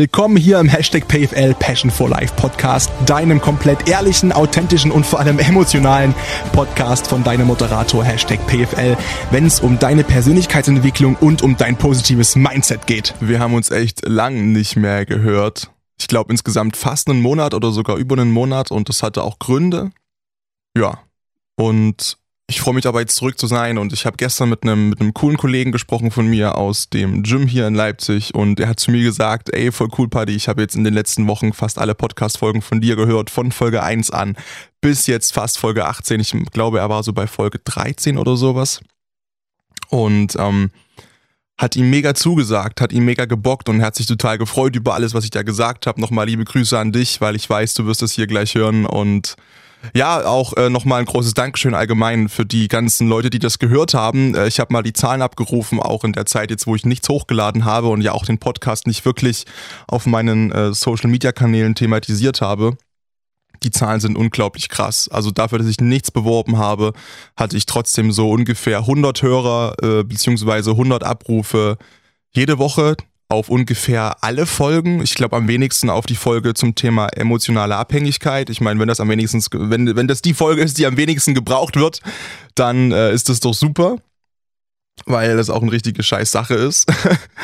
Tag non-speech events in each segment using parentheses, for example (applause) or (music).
Willkommen hier im Hashtag PFL Passion for Life Podcast, deinem komplett ehrlichen, authentischen und vor allem emotionalen Podcast von deinem Moderator Hashtag PFL, wenn es um deine Persönlichkeitsentwicklung und um dein positives Mindset geht. Wir haben uns echt lang nicht mehr gehört. Ich glaube insgesamt fast einen Monat oder sogar über einen Monat und das hatte auch Gründe. Ja. Und ich freue mich aber jetzt zurück zu sein und ich habe gestern mit einem mit coolen Kollegen gesprochen von mir aus dem Gym hier in Leipzig und er hat zu mir gesagt, ey, voll cool Party, ich habe jetzt in den letzten Wochen fast alle Podcast Folgen von dir gehört, von Folge 1 an bis jetzt fast Folge 18. Ich glaube, er war so bei Folge 13 oder sowas. Und ähm, hat ihm mega zugesagt, hat ihm mega gebockt und hat sich total gefreut über alles, was ich da gesagt habe. Nochmal liebe Grüße an dich, weil ich weiß, du wirst es hier gleich hören und ja, auch äh, nochmal ein großes Dankeschön allgemein für die ganzen Leute, die das gehört haben. Äh, ich habe mal die Zahlen abgerufen, auch in der Zeit jetzt, wo ich nichts hochgeladen habe und ja auch den Podcast nicht wirklich auf meinen äh, Social-Media-Kanälen thematisiert habe. Die Zahlen sind unglaublich krass. Also dafür, dass ich nichts beworben habe, hatte ich trotzdem so ungefähr 100 Hörer äh, beziehungsweise 100 Abrufe jede Woche auf ungefähr alle Folgen. Ich glaube am wenigsten auf die Folge zum Thema emotionale Abhängigkeit. Ich meine, wenn das am wenigsten, wenn, wenn das die Folge ist, die am wenigsten gebraucht wird, dann äh, ist das doch super. Weil das auch eine richtige scheiß Sache ist.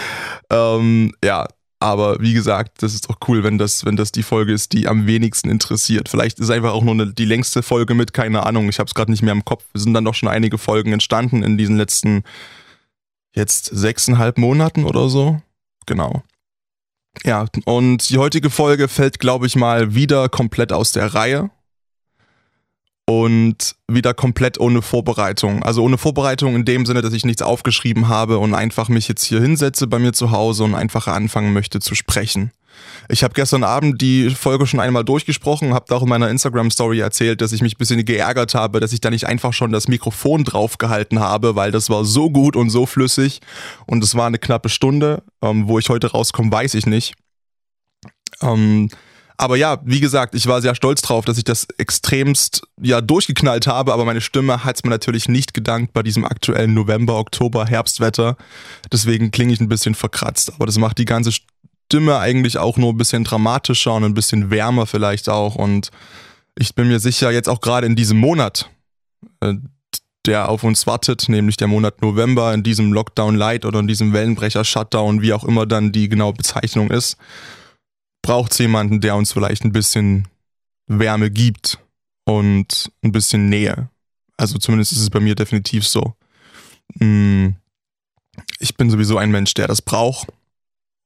(laughs) ähm, ja, aber wie gesagt, das ist doch cool, wenn das, wenn das die Folge ist, die am wenigsten interessiert. Vielleicht ist einfach auch nur eine, die längste Folge mit, keine Ahnung. Ich habe es gerade nicht mehr im Kopf. Es sind dann doch schon einige Folgen entstanden in diesen letzten jetzt sechseinhalb Monaten oder so. Genau. Ja, und die heutige Folge fällt, glaube ich mal, wieder komplett aus der Reihe. Und wieder komplett ohne Vorbereitung. Also ohne Vorbereitung in dem Sinne, dass ich nichts aufgeschrieben habe und einfach mich jetzt hier hinsetze bei mir zu Hause und einfach anfangen möchte zu sprechen. Ich habe gestern Abend die Folge schon einmal durchgesprochen, habe auch in meiner Instagram-Story erzählt, dass ich mich ein bisschen geärgert habe, dass ich da nicht einfach schon das Mikrofon draufgehalten habe, weil das war so gut und so flüssig und es war eine knappe Stunde. Ähm, wo ich heute rauskomme, weiß ich nicht. Ähm, aber ja, wie gesagt, ich war sehr stolz drauf, dass ich das extremst ja durchgeknallt habe, aber meine Stimme hat es mir natürlich nicht gedankt bei diesem aktuellen November, Oktober, Herbstwetter. Deswegen klinge ich ein bisschen verkratzt, aber das macht die ganze Stimme eigentlich auch nur ein bisschen dramatischer und ein bisschen wärmer vielleicht auch. Und ich bin mir sicher, jetzt auch gerade in diesem Monat, äh, der auf uns wartet, nämlich der Monat November, in diesem Lockdown Light oder in diesem Wellenbrecher Shutdown, wie auch immer dann die genaue Bezeichnung ist, braucht es jemanden, der uns vielleicht ein bisschen Wärme gibt und ein bisschen Nähe. Also zumindest ist es bei mir definitiv so. Mm, ich bin sowieso ein Mensch, der das braucht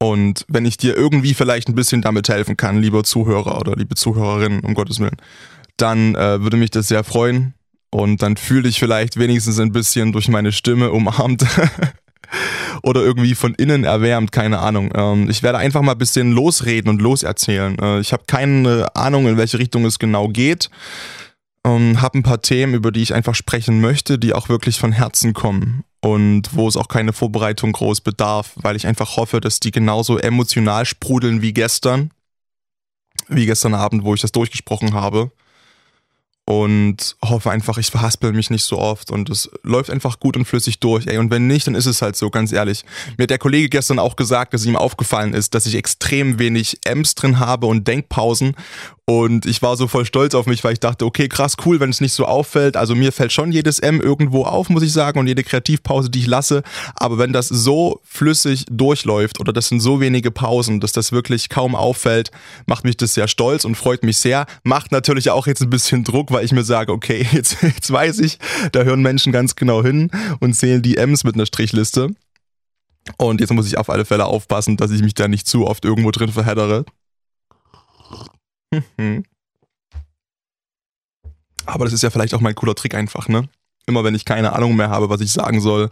und wenn ich dir irgendwie vielleicht ein bisschen damit helfen kann, lieber Zuhörer oder liebe Zuhörerin, um Gottes Willen, dann äh, würde mich das sehr freuen. Und dann fühle ich vielleicht wenigstens ein bisschen durch meine Stimme umarmt (laughs) oder irgendwie von innen erwärmt, keine Ahnung. Ähm, ich werde einfach mal ein bisschen losreden und loserzählen. Äh, ich habe keine Ahnung, in welche Richtung es genau geht. Ähm, habe ein paar Themen, über die ich einfach sprechen möchte, die auch wirklich von Herzen kommen und wo es auch keine Vorbereitung groß bedarf, weil ich einfach hoffe, dass die genauso emotional sprudeln wie gestern, wie gestern Abend, wo ich das durchgesprochen habe und hoffe einfach, ich verhaspel mich nicht so oft und es läuft einfach gut und flüssig durch. Ey, und wenn nicht, dann ist es halt so, ganz ehrlich. Mir hat der Kollege gestern auch gesagt, dass ihm aufgefallen ist, dass ich extrem wenig Ems drin habe und Denkpausen und ich war so voll stolz auf mich, weil ich dachte, okay, krass, cool, wenn es nicht so auffällt. Also mir fällt schon jedes M irgendwo auf, muss ich sagen, und jede Kreativpause, die ich lasse. Aber wenn das so flüssig durchläuft oder das sind so wenige Pausen, dass das wirklich kaum auffällt, macht mich das sehr stolz und freut mich sehr. Macht natürlich auch jetzt ein bisschen Druck, weil ich mir sage, okay, (laughs) jetzt, jetzt weiß ich, da hören Menschen ganz genau hin und zählen die M's mit einer Strichliste. Und jetzt muss ich auf alle Fälle aufpassen, dass ich mich da nicht zu oft irgendwo drin verheddere. Aber das ist ja vielleicht auch mein cooler Trick einfach, ne? Immer wenn ich keine Ahnung mehr habe, was ich sagen soll,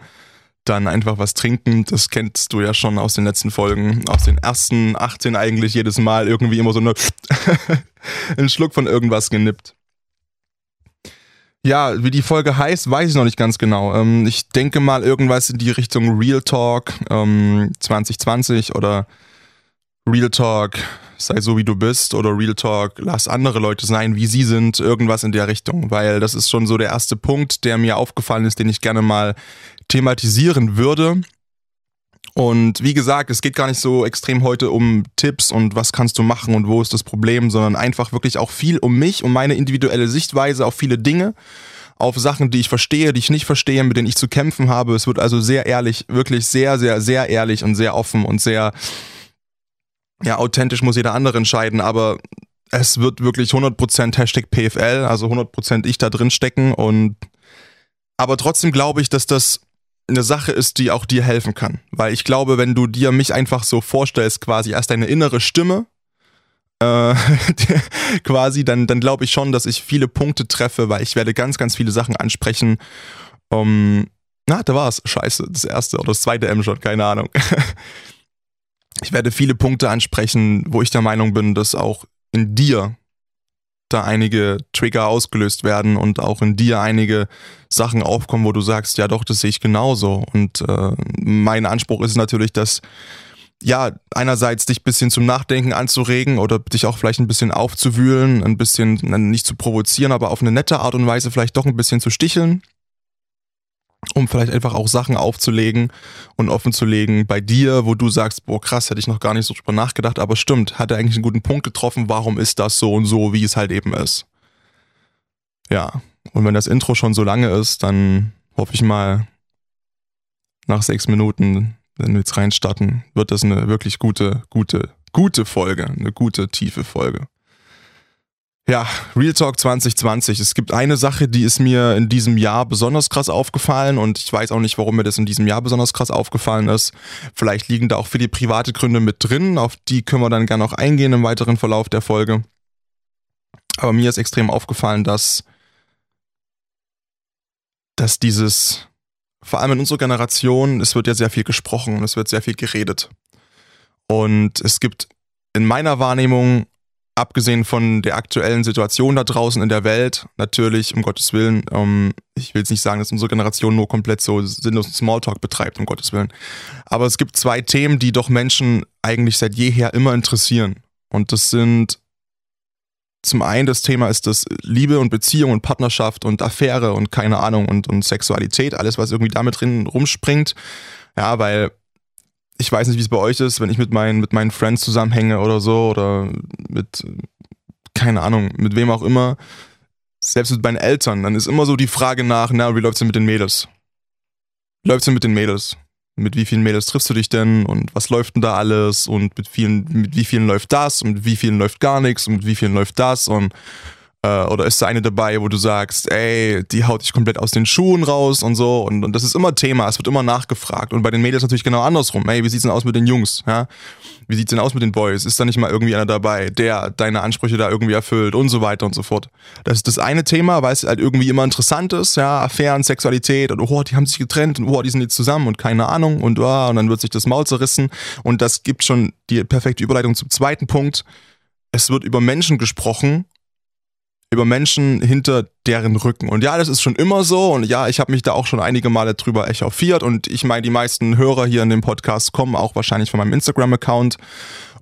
dann einfach was trinken. Das kennst du ja schon aus den letzten Folgen. Aus den ersten 18 eigentlich jedes Mal irgendwie immer so eine (laughs) einen Schluck von irgendwas genippt. Ja, wie die Folge heißt, weiß ich noch nicht ganz genau. Ähm, ich denke mal irgendwas in die Richtung Real Talk ähm, 2020 oder Real Talk sei so wie du bist oder Real Talk, lass andere Leute sein, wie sie sind, irgendwas in der Richtung, weil das ist schon so der erste Punkt, der mir aufgefallen ist, den ich gerne mal thematisieren würde. Und wie gesagt, es geht gar nicht so extrem heute um Tipps und was kannst du machen und wo ist das Problem, sondern einfach wirklich auch viel um mich, um meine individuelle Sichtweise auf viele Dinge, auf Sachen, die ich verstehe, die ich nicht verstehe, mit denen ich zu kämpfen habe. Es wird also sehr ehrlich, wirklich sehr, sehr, sehr ehrlich und sehr offen und sehr, ja, authentisch muss jeder andere entscheiden, aber es wird wirklich 100% Hashtag PFL, also 100% ich da drin stecken und aber trotzdem glaube ich, dass das eine Sache ist, die auch dir helfen kann. Weil ich glaube, wenn du dir mich einfach so vorstellst, quasi als deine innere Stimme, äh, (laughs) quasi, dann, dann glaube ich schon, dass ich viele Punkte treffe, weil ich werde ganz, ganz viele Sachen ansprechen. Um, na, da war es. Scheiße, das erste oder das zweite M schon, keine Ahnung. (laughs) ich werde viele Punkte ansprechen, wo ich der Meinung bin, dass auch in dir da einige Trigger ausgelöst werden und auch in dir einige Sachen aufkommen, wo du sagst, ja doch, das sehe ich genauso. Und äh, mein Anspruch ist natürlich, dass ja, einerseits dich ein bisschen zum Nachdenken anzuregen oder dich auch vielleicht ein bisschen aufzuwühlen, ein bisschen nicht zu provozieren, aber auf eine nette Art und Weise vielleicht doch ein bisschen zu sticheln um vielleicht einfach auch Sachen aufzulegen und offen zu legen bei dir, wo du sagst, boah krass, hätte ich noch gar nicht so drüber nachgedacht, aber stimmt, hat er eigentlich einen guten Punkt getroffen, warum ist das so und so, wie es halt eben ist. Ja, und wenn das Intro schon so lange ist, dann hoffe ich mal, nach sechs Minuten, wenn wir jetzt reinstarten, wird das eine wirklich gute, gute, gute Folge, eine gute, tiefe Folge. Ja, Real Talk 2020. Es gibt eine Sache, die ist mir in diesem Jahr besonders krass aufgefallen und ich weiß auch nicht, warum mir das in diesem Jahr besonders krass aufgefallen ist. Vielleicht liegen da auch viele private Gründe mit drin, auf die können wir dann gerne noch eingehen im weiteren Verlauf der Folge. Aber mir ist extrem aufgefallen, dass, dass dieses, vor allem in unserer Generation, es wird ja sehr viel gesprochen und es wird sehr viel geredet. Und es gibt in meiner Wahrnehmung abgesehen von der aktuellen Situation da draußen in der Welt, natürlich, um Gottes Willen, ähm, ich will jetzt nicht sagen, dass unsere Generation nur komplett so sinnlosen Smalltalk betreibt, um Gottes Willen. Aber es gibt zwei Themen, die doch Menschen eigentlich seit jeher immer interessieren. Und das sind zum einen das Thema ist das Liebe und Beziehung und Partnerschaft und Affäre und keine Ahnung und, und Sexualität, alles, was irgendwie damit drin rumspringt. Ja, weil ich weiß nicht, wie es bei euch ist, wenn ich mit meinen, mit meinen Friends zusammenhänge oder so oder mit, keine Ahnung, mit wem auch immer, selbst mit meinen Eltern, dann ist immer so die Frage nach, na, wie läuft's denn mit den Mädels? Läuft's denn mit den Mädels? Mit wie vielen Mädels triffst du dich denn? Und was läuft denn da alles? Und mit vielen, mit wie vielen läuft das? Und mit wie vielen läuft gar nichts und mit wie vielen läuft das? Und äh, oder ist da eine dabei, wo du sagst, ey, die haut dich komplett aus den Schuhen raus und so. Und, und das ist immer Thema, es wird immer nachgefragt. Und bei den Mädels natürlich genau andersrum. Ey, wie sieht's denn aus mit den Jungs? Ja? Wie sieht's denn aus mit den Boys? Ist da nicht mal irgendwie einer dabei, der deine Ansprüche da irgendwie erfüllt und so weiter und so fort. Das ist das eine Thema, weil es halt irgendwie immer interessant ist, ja, Affären, Sexualität und oh, die haben sich getrennt und oh, die sind jetzt zusammen und keine Ahnung und oh, und dann wird sich das Maul zerrissen. Und das gibt schon die perfekte Überleitung zum zweiten Punkt. Es wird über Menschen gesprochen, über Menschen hinter deren Rücken. Und ja, das ist schon immer so. Und ja, ich habe mich da auch schon einige Male drüber echauffiert. Und ich meine, die meisten Hörer hier in dem Podcast kommen auch wahrscheinlich von meinem Instagram-Account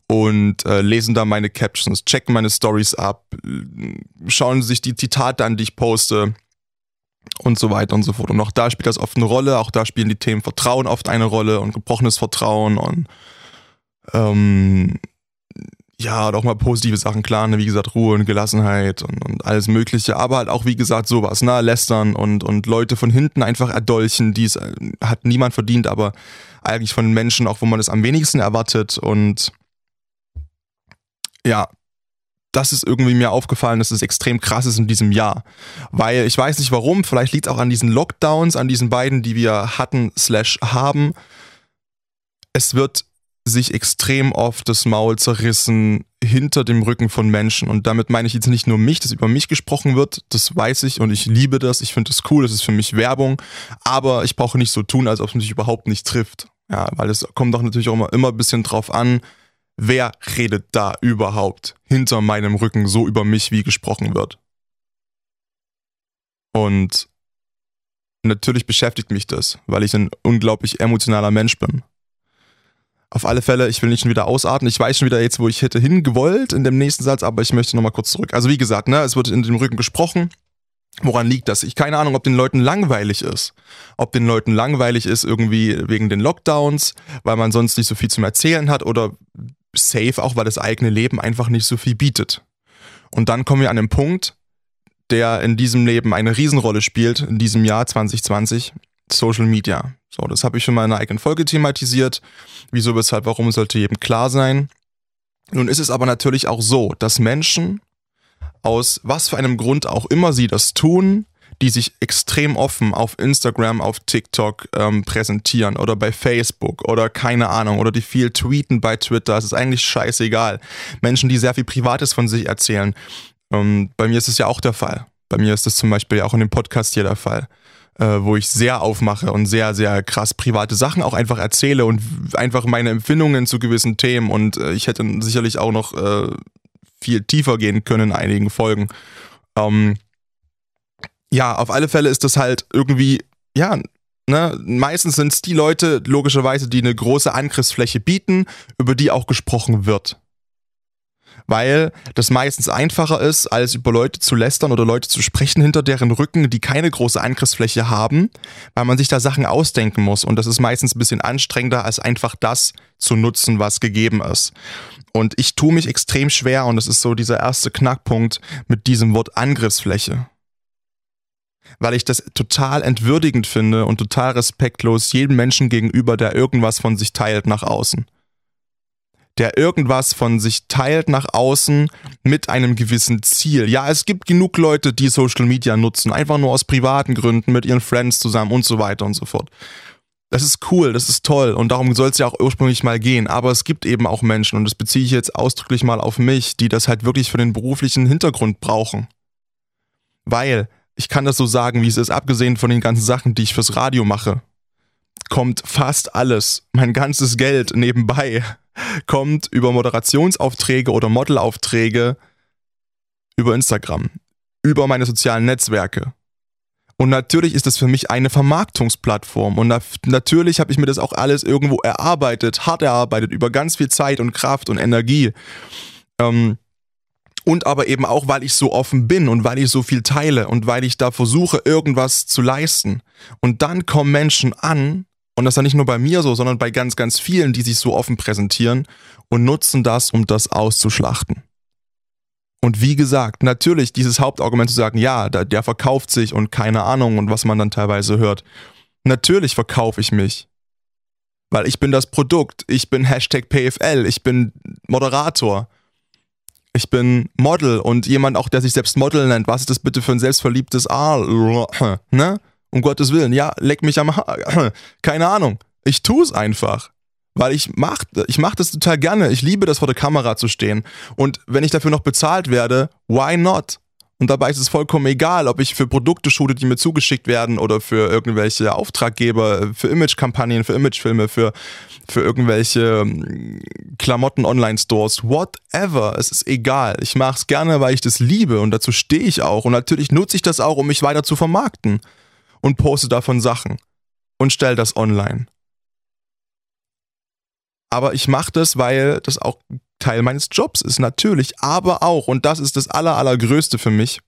und äh, lesen da meine Captions, checken meine Stories ab, schauen sich die Zitate an, die ich poste und so weiter und so fort. Und auch da spielt das oft eine Rolle. Auch da spielen die Themen Vertrauen oft eine Rolle und gebrochenes Vertrauen und ähm, ja, doch mal positive Sachen, klar, ne, wie gesagt, Ruhe und Gelassenheit und, und alles Mögliche, aber halt auch, wie gesagt, sowas, ne, lästern und, und Leute von hinten einfach erdolchen, die es äh, hat niemand verdient, aber eigentlich von Menschen auch, wo man es am wenigsten erwartet und ja, das ist irgendwie mir aufgefallen, dass es extrem krass ist in diesem Jahr. Weil ich weiß nicht warum, vielleicht liegt es auch an diesen Lockdowns, an diesen beiden, die wir hatten, slash haben. Es wird sich extrem oft das Maul zerrissen hinter dem Rücken von Menschen. Und damit meine ich jetzt nicht nur mich, dass über mich gesprochen wird, das weiß ich und ich liebe das, ich finde das cool, das ist für mich Werbung, aber ich brauche nicht so tun, als ob es mich überhaupt nicht trifft. Ja, weil es kommt doch natürlich auch immer, immer ein bisschen drauf an, wer redet da überhaupt hinter meinem Rücken so über mich, wie gesprochen wird. Und natürlich beschäftigt mich das, weil ich ein unglaublich emotionaler Mensch bin. Auf alle Fälle, ich will nicht schon wieder ausatmen. Ich weiß schon wieder jetzt, wo ich hätte hingewollt in dem nächsten Satz, aber ich möchte nochmal kurz zurück. Also wie gesagt, ne, es wird in dem Rücken gesprochen. Woran liegt das? Ich keine Ahnung, ob den Leuten langweilig ist. Ob den Leuten langweilig ist irgendwie wegen den Lockdowns, weil man sonst nicht so viel zum Erzählen hat oder safe auch, weil das eigene Leben einfach nicht so viel bietet. Und dann kommen wir an den Punkt, der in diesem Leben eine Riesenrolle spielt, in diesem Jahr 2020, Social Media. So, das habe ich schon mal in einer eigenen Folge thematisiert. Wieso, weshalb, warum sollte jedem klar sein. Nun ist es aber natürlich auch so, dass Menschen aus was für einem Grund auch immer sie das tun, die sich extrem offen auf Instagram, auf TikTok ähm, präsentieren oder bei Facebook oder keine Ahnung oder die viel tweeten bei Twitter. Es ist eigentlich scheißegal. Menschen, die sehr viel Privates von sich erzählen. Ähm, bei mir ist es ja auch der Fall. Bei mir ist es zum Beispiel auch in dem Podcast hier der Fall, äh, wo ich sehr aufmache und sehr, sehr krass private Sachen auch einfach erzähle und einfach meine Empfindungen zu gewissen Themen. Und äh, ich hätte sicherlich auch noch äh, viel tiefer gehen können in einigen Folgen. Ähm, ja, auf alle Fälle ist das halt irgendwie, ja, ne, meistens sind es die Leute, logischerweise, die eine große Angriffsfläche bieten, über die auch gesprochen wird. Weil das meistens einfacher ist, als über Leute zu lästern oder Leute zu sprechen hinter deren Rücken, die keine große Angriffsfläche haben, weil man sich da Sachen ausdenken muss. Und das ist meistens ein bisschen anstrengender, als einfach das zu nutzen, was gegeben ist. Und ich tue mich extrem schwer, und das ist so dieser erste Knackpunkt mit diesem Wort Angriffsfläche weil ich das total entwürdigend finde und total respektlos jedem Menschen gegenüber, der irgendwas von sich teilt nach außen. Der irgendwas von sich teilt nach außen mit einem gewissen Ziel. Ja, es gibt genug Leute, die Social Media nutzen, einfach nur aus privaten Gründen, mit ihren Friends zusammen und so weiter und so fort. Das ist cool, das ist toll und darum soll es ja auch ursprünglich mal gehen. Aber es gibt eben auch Menschen, und das beziehe ich jetzt ausdrücklich mal auf mich, die das halt wirklich für den beruflichen Hintergrund brauchen. Weil ich kann das so sagen, wie es ist, abgesehen von den ganzen Sachen, die ich fürs Radio mache, kommt fast alles, mein ganzes Geld nebenbei, kommt über Moderationsaufträge oder Modelaufträge über Instagram, über meine sozialen Netzwerke. Und natürlich ist das für mich eine Vermarktungsplattform. Und natürlich habe ich mir das auch alles irgendwo erarbeitet, hart erarbeitet, über ganz viel Zeit und Kraft und Energie. Ähm, und aber eben auch, weil ich so offen bin und weil ich so viel teile und weil ich da versuche, irgendwas zu leisten. Und dann kommen Menschen an, und das ist ja nicht nur bei mir so, sondern bei ganz, ganz vielen, die sich so offen präsentieren und nutzen das, um das auszuschlachten. Und wie gesagt, natürlich dieses Hauptargument zu sagen, ja, der, der verkauft sich und keine Ahnung und was man dann teilweise hört. Natürlich verkaufe ich mich. Weil ich bin das Produkt, ich bin Hashtag PFL, ich bin Moderator ich bin Model und jemand auch, der sich selbst Model nennt, was ist das bitte für ein selbstverliebtes A? (laughs) Ne? Um Gottes Willen, ja, leck mich am Haar. (clears throat) Keine Ahnung. Ich tue es einfach. Weil ich mach, ich mach das total gerne. Ich liebe das vor der Kamera zu stehen. Und wenn ich dafür noch bezahlt werde, why not? Und dabei ist es vollkommen egal, ob ich für Produkte shoote, die mir zugeschickt werden oder für irgendwelche Auftraggeber, für Imagekampagnen, für Imagefilme, für, für irgendwelche ähm, Klamotten-Online-Stores, whatever. Es ist egal. Ich mache es gerne, weil ich das liebe und dazu stehe ich auch. Und natürlich nutze ich das auch, um mich weiter zu vermarkten und poste davon Sachen und stelle das online. Aber ich mache das, weil das auch Teil meines Jobs ist, natürlich, aber auch, und das ist das Aller, Allergrößte für mich,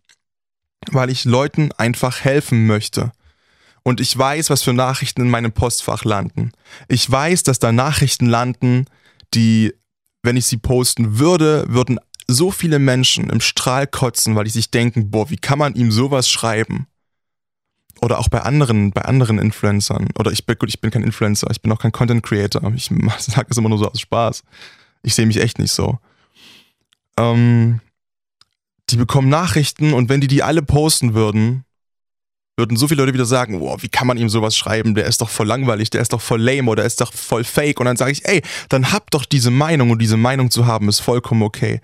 weil ich Leuten einfach helfen möchte. Und ich weiß, was für Nachrichten in meinem Postfach landen. Ich weiß, dass da Nachrichten landen, die, wenn ich sie posten würde, würden so viele Menschen im Strahl kotzen, weil die sich denken, boah, wie kann man ihm sowas schreiben? Oder auch bei anderen, bei anderen Influencern. Oder ich bin, gut, ich bin kein Influencer, ich bin auch kein Content Creator. Ich (laughs) sage es immer nur so aus Spaß. Ich sehe mich echt nicht so. Ähm, die bekommen Nachrichten und wenn die die alle posten würden, würden so viele Leute wieder sagen, wow, wie kann man ihm sowas schreiben? Der ist doch voll langweilig, der ist doch voll lame oder der ist doch voll fake. Und dann sage ich, ey, dann hab doch diese Meinung und diese Meinung zu haben ist vollkommen okay.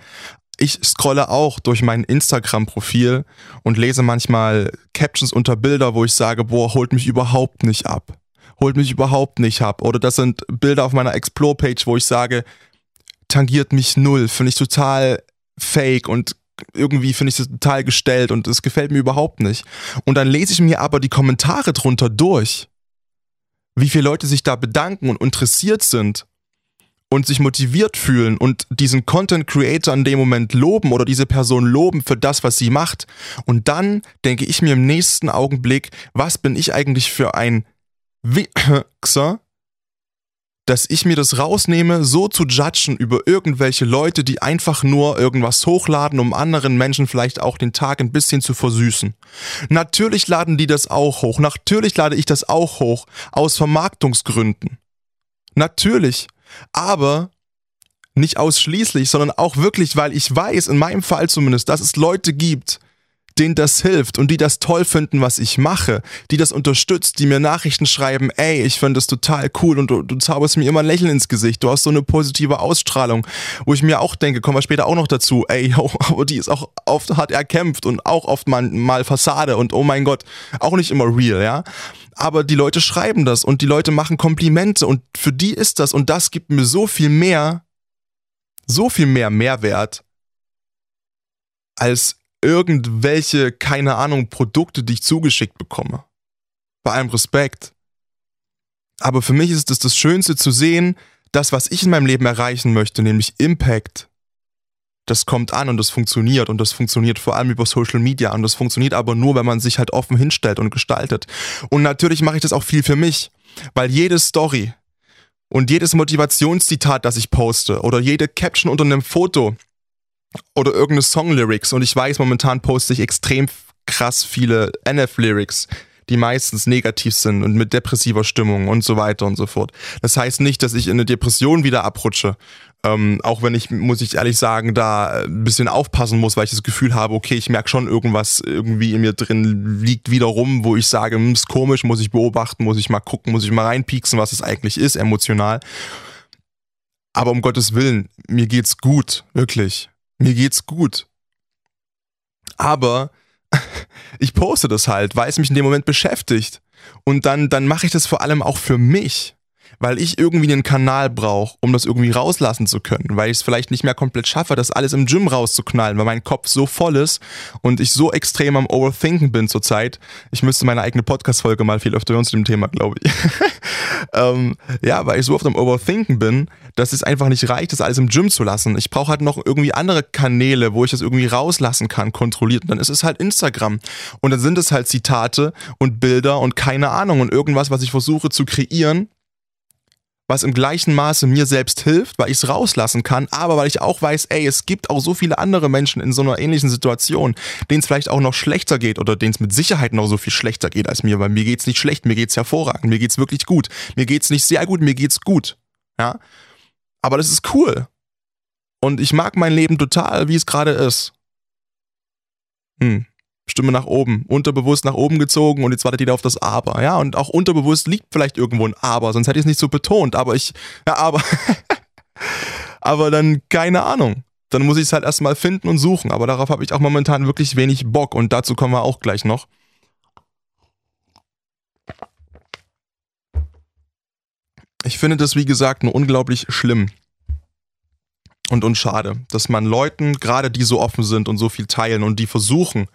Ich scrolle auch durch mein Instagram-Profil und lese manchmal Captions unter Bilder, wo ich sage, boah, holt mich überhaupt nicht ab. Holt mich überhaupt nicht ab. Oder das sind Bilder auf meiner Explore-Page, wo ich sage, tangiert mich null, finde ich total fake und irgendwie finde ich es total gestellt und es gefällt mir überhaupt nicht. Und dann lese ich mir aber die Kommentare drunter durch, wie viele Leute sich da bedanken und interessiert sind und sich motiviert fühlen und diesen Content Creator in dem Moment loben oder diese Person loben für das, was sie macht. Und dann denke ich mir im nächsten Augenblick, was bin ich eigentlich für ein Wichser, dass ich mir das rausnehme, so zu judgen über irgendwelche Leute, die einfach nur irgendwas hochladen, um anderen Menschen vielleicht auch den Tag ein bisschen zu versüßen. Natürlich laden die das auch hoch. Natürlich lade ich das auch hoch. Aus Vermarktungsgründen. Natürlich. Aber nicht ausschließlich, sondern auch wirklich, weil ich weiß, in meinem Fall zumindest, dass es Leute gibt, denen das hilft und die das toll finden, was ich mache, die das unterstützt, die mir Nachrichten schreiben, ey, ich finde das total cool und du, du zauberst mir immer ein Lächeln ins Gesicht, du hast so eine positive Ausstrahlung, wo ich mir auch denke, kommen wir später auch noch dazu, ey, (laughs) yo, aber die ist auch oft hart erkämpft und auch oft mal, mal Fassade und oh mein Gott, auch nicht immer real, ja. Aber die Leute schreiben das und die Leute machen Komplimente und für die ist das und das gibt mir so viel mehr, so viel mehr Mehrwert als irgendwelche, keine Ahnung, Produkte, die ich zugeschickt bekomme. Bei allem Respekt. Aber für mich ist es das Schönste zu sehen, das, was ich in meinem Leben erreichen möchte, nämlich Impact, das kommt an und das funktioniert und das funktioniert vor allem über Social Media und das funktioniert aber nur, wenn man sich halt offen hinstellt und gestaltet. Und natürlich mache ich das auch viel für mich, weil jede Story und jedes Motivationszitat, das ich poste oder jede Caption unter einem Foto, oder irgendeine Song-Lyrics und ich weiß, momentan poste ich extrem krass viele NF-Lyrics, die meistens negativ sind und mit depressiver Stimmung und so weiter und so fort. Das heißt nicht, dass ich in eine Depression wieder abrutsche. Ähm, auch wenn ich, muss ich ehrlich sagen, da ein bisschen aufpassen muss, weil ich das Gefühl habe, okay, ich merke schon irgendwas irgendwie in mir drin liegt wieder rum, wo ich sage, hm, ist komisch, muss ich beobachten, muss ich mal gucken, muss ich mal reinpieksen, was es eigentlich ist, emotional. Aber um Gottes Willen, mir geht's gut, wirklich mir geht's gut. Aber ich poste das halt, weil es mich in dem Moment beschäftigt. Und dann, dann mache ich das vor allem auch für mich weil ich irgendwie einen Kanal brauche, um das irgendwie rauslassen zu können, weil ich es vielleicht nicht mehr komplett schaffe, das alles im Gym rauszuknallen, weil mein Kopf so voll ist und ich so extrem am Overthinken bin zurzeit. Ich müsste meine eigene Podcast-Folge mal viel öfter hören zu dem Thema, glaube ich. (laughs) ähm, ja, weil ich so oft am Overthinken bin, dass es einfach nicht reicht, das alles im Gym zu lassen. Ich brauche halt noch irgendwie andere Kanäle, wo ich das irgendwie rauslassen kann, kontrolliert. Und dann ist es halt Instagram. Und dann sind es halt Zitate und Bilder und keine Ahnung und irgendwas, was ich versuche zu kreieren, was im gleichen Maße mir selbst hilft, weil ich es rauslassen kann, aber weil ich auch weiß, ey, es gibt auch so viele andere Menschen in so einer ähnlichen Situation, denen es vielleicht auch noch schlechter geht oder denen es mit Sicherheit noch so viel schlechter geht als mir, weil mir geht's nicht schlecht, mir geht's hervorragend, mir geht's wirklich gut, mir geht's nicht sehr gut, mir geht's gut, ja. Aber das ist cool. Und ich mag mein Leben total, wie es gerade ist. Hm. Stimme nach oben, unterbewusst nach oben gezogen und jetzt wartet jeder auf das Aber. Ja, und auch unterbewusst liegt vielleicht irgendwo ein Aber, sonst hätte ich es nicht so betont, aber ich, ja, aber, (laughs) aber dann keine Ahnung. Dann muss ich es halt erstmal finden und suchen, aber darauf habe ich auch momentan wirklich wenig Bock und dazu kommen wir auch gleich noch. Ich finde das, wie gesagt, nur unglaublich schlimm und unschade, dass man Leuten, gerade die so offen sind und so viel teilen und die versuchen,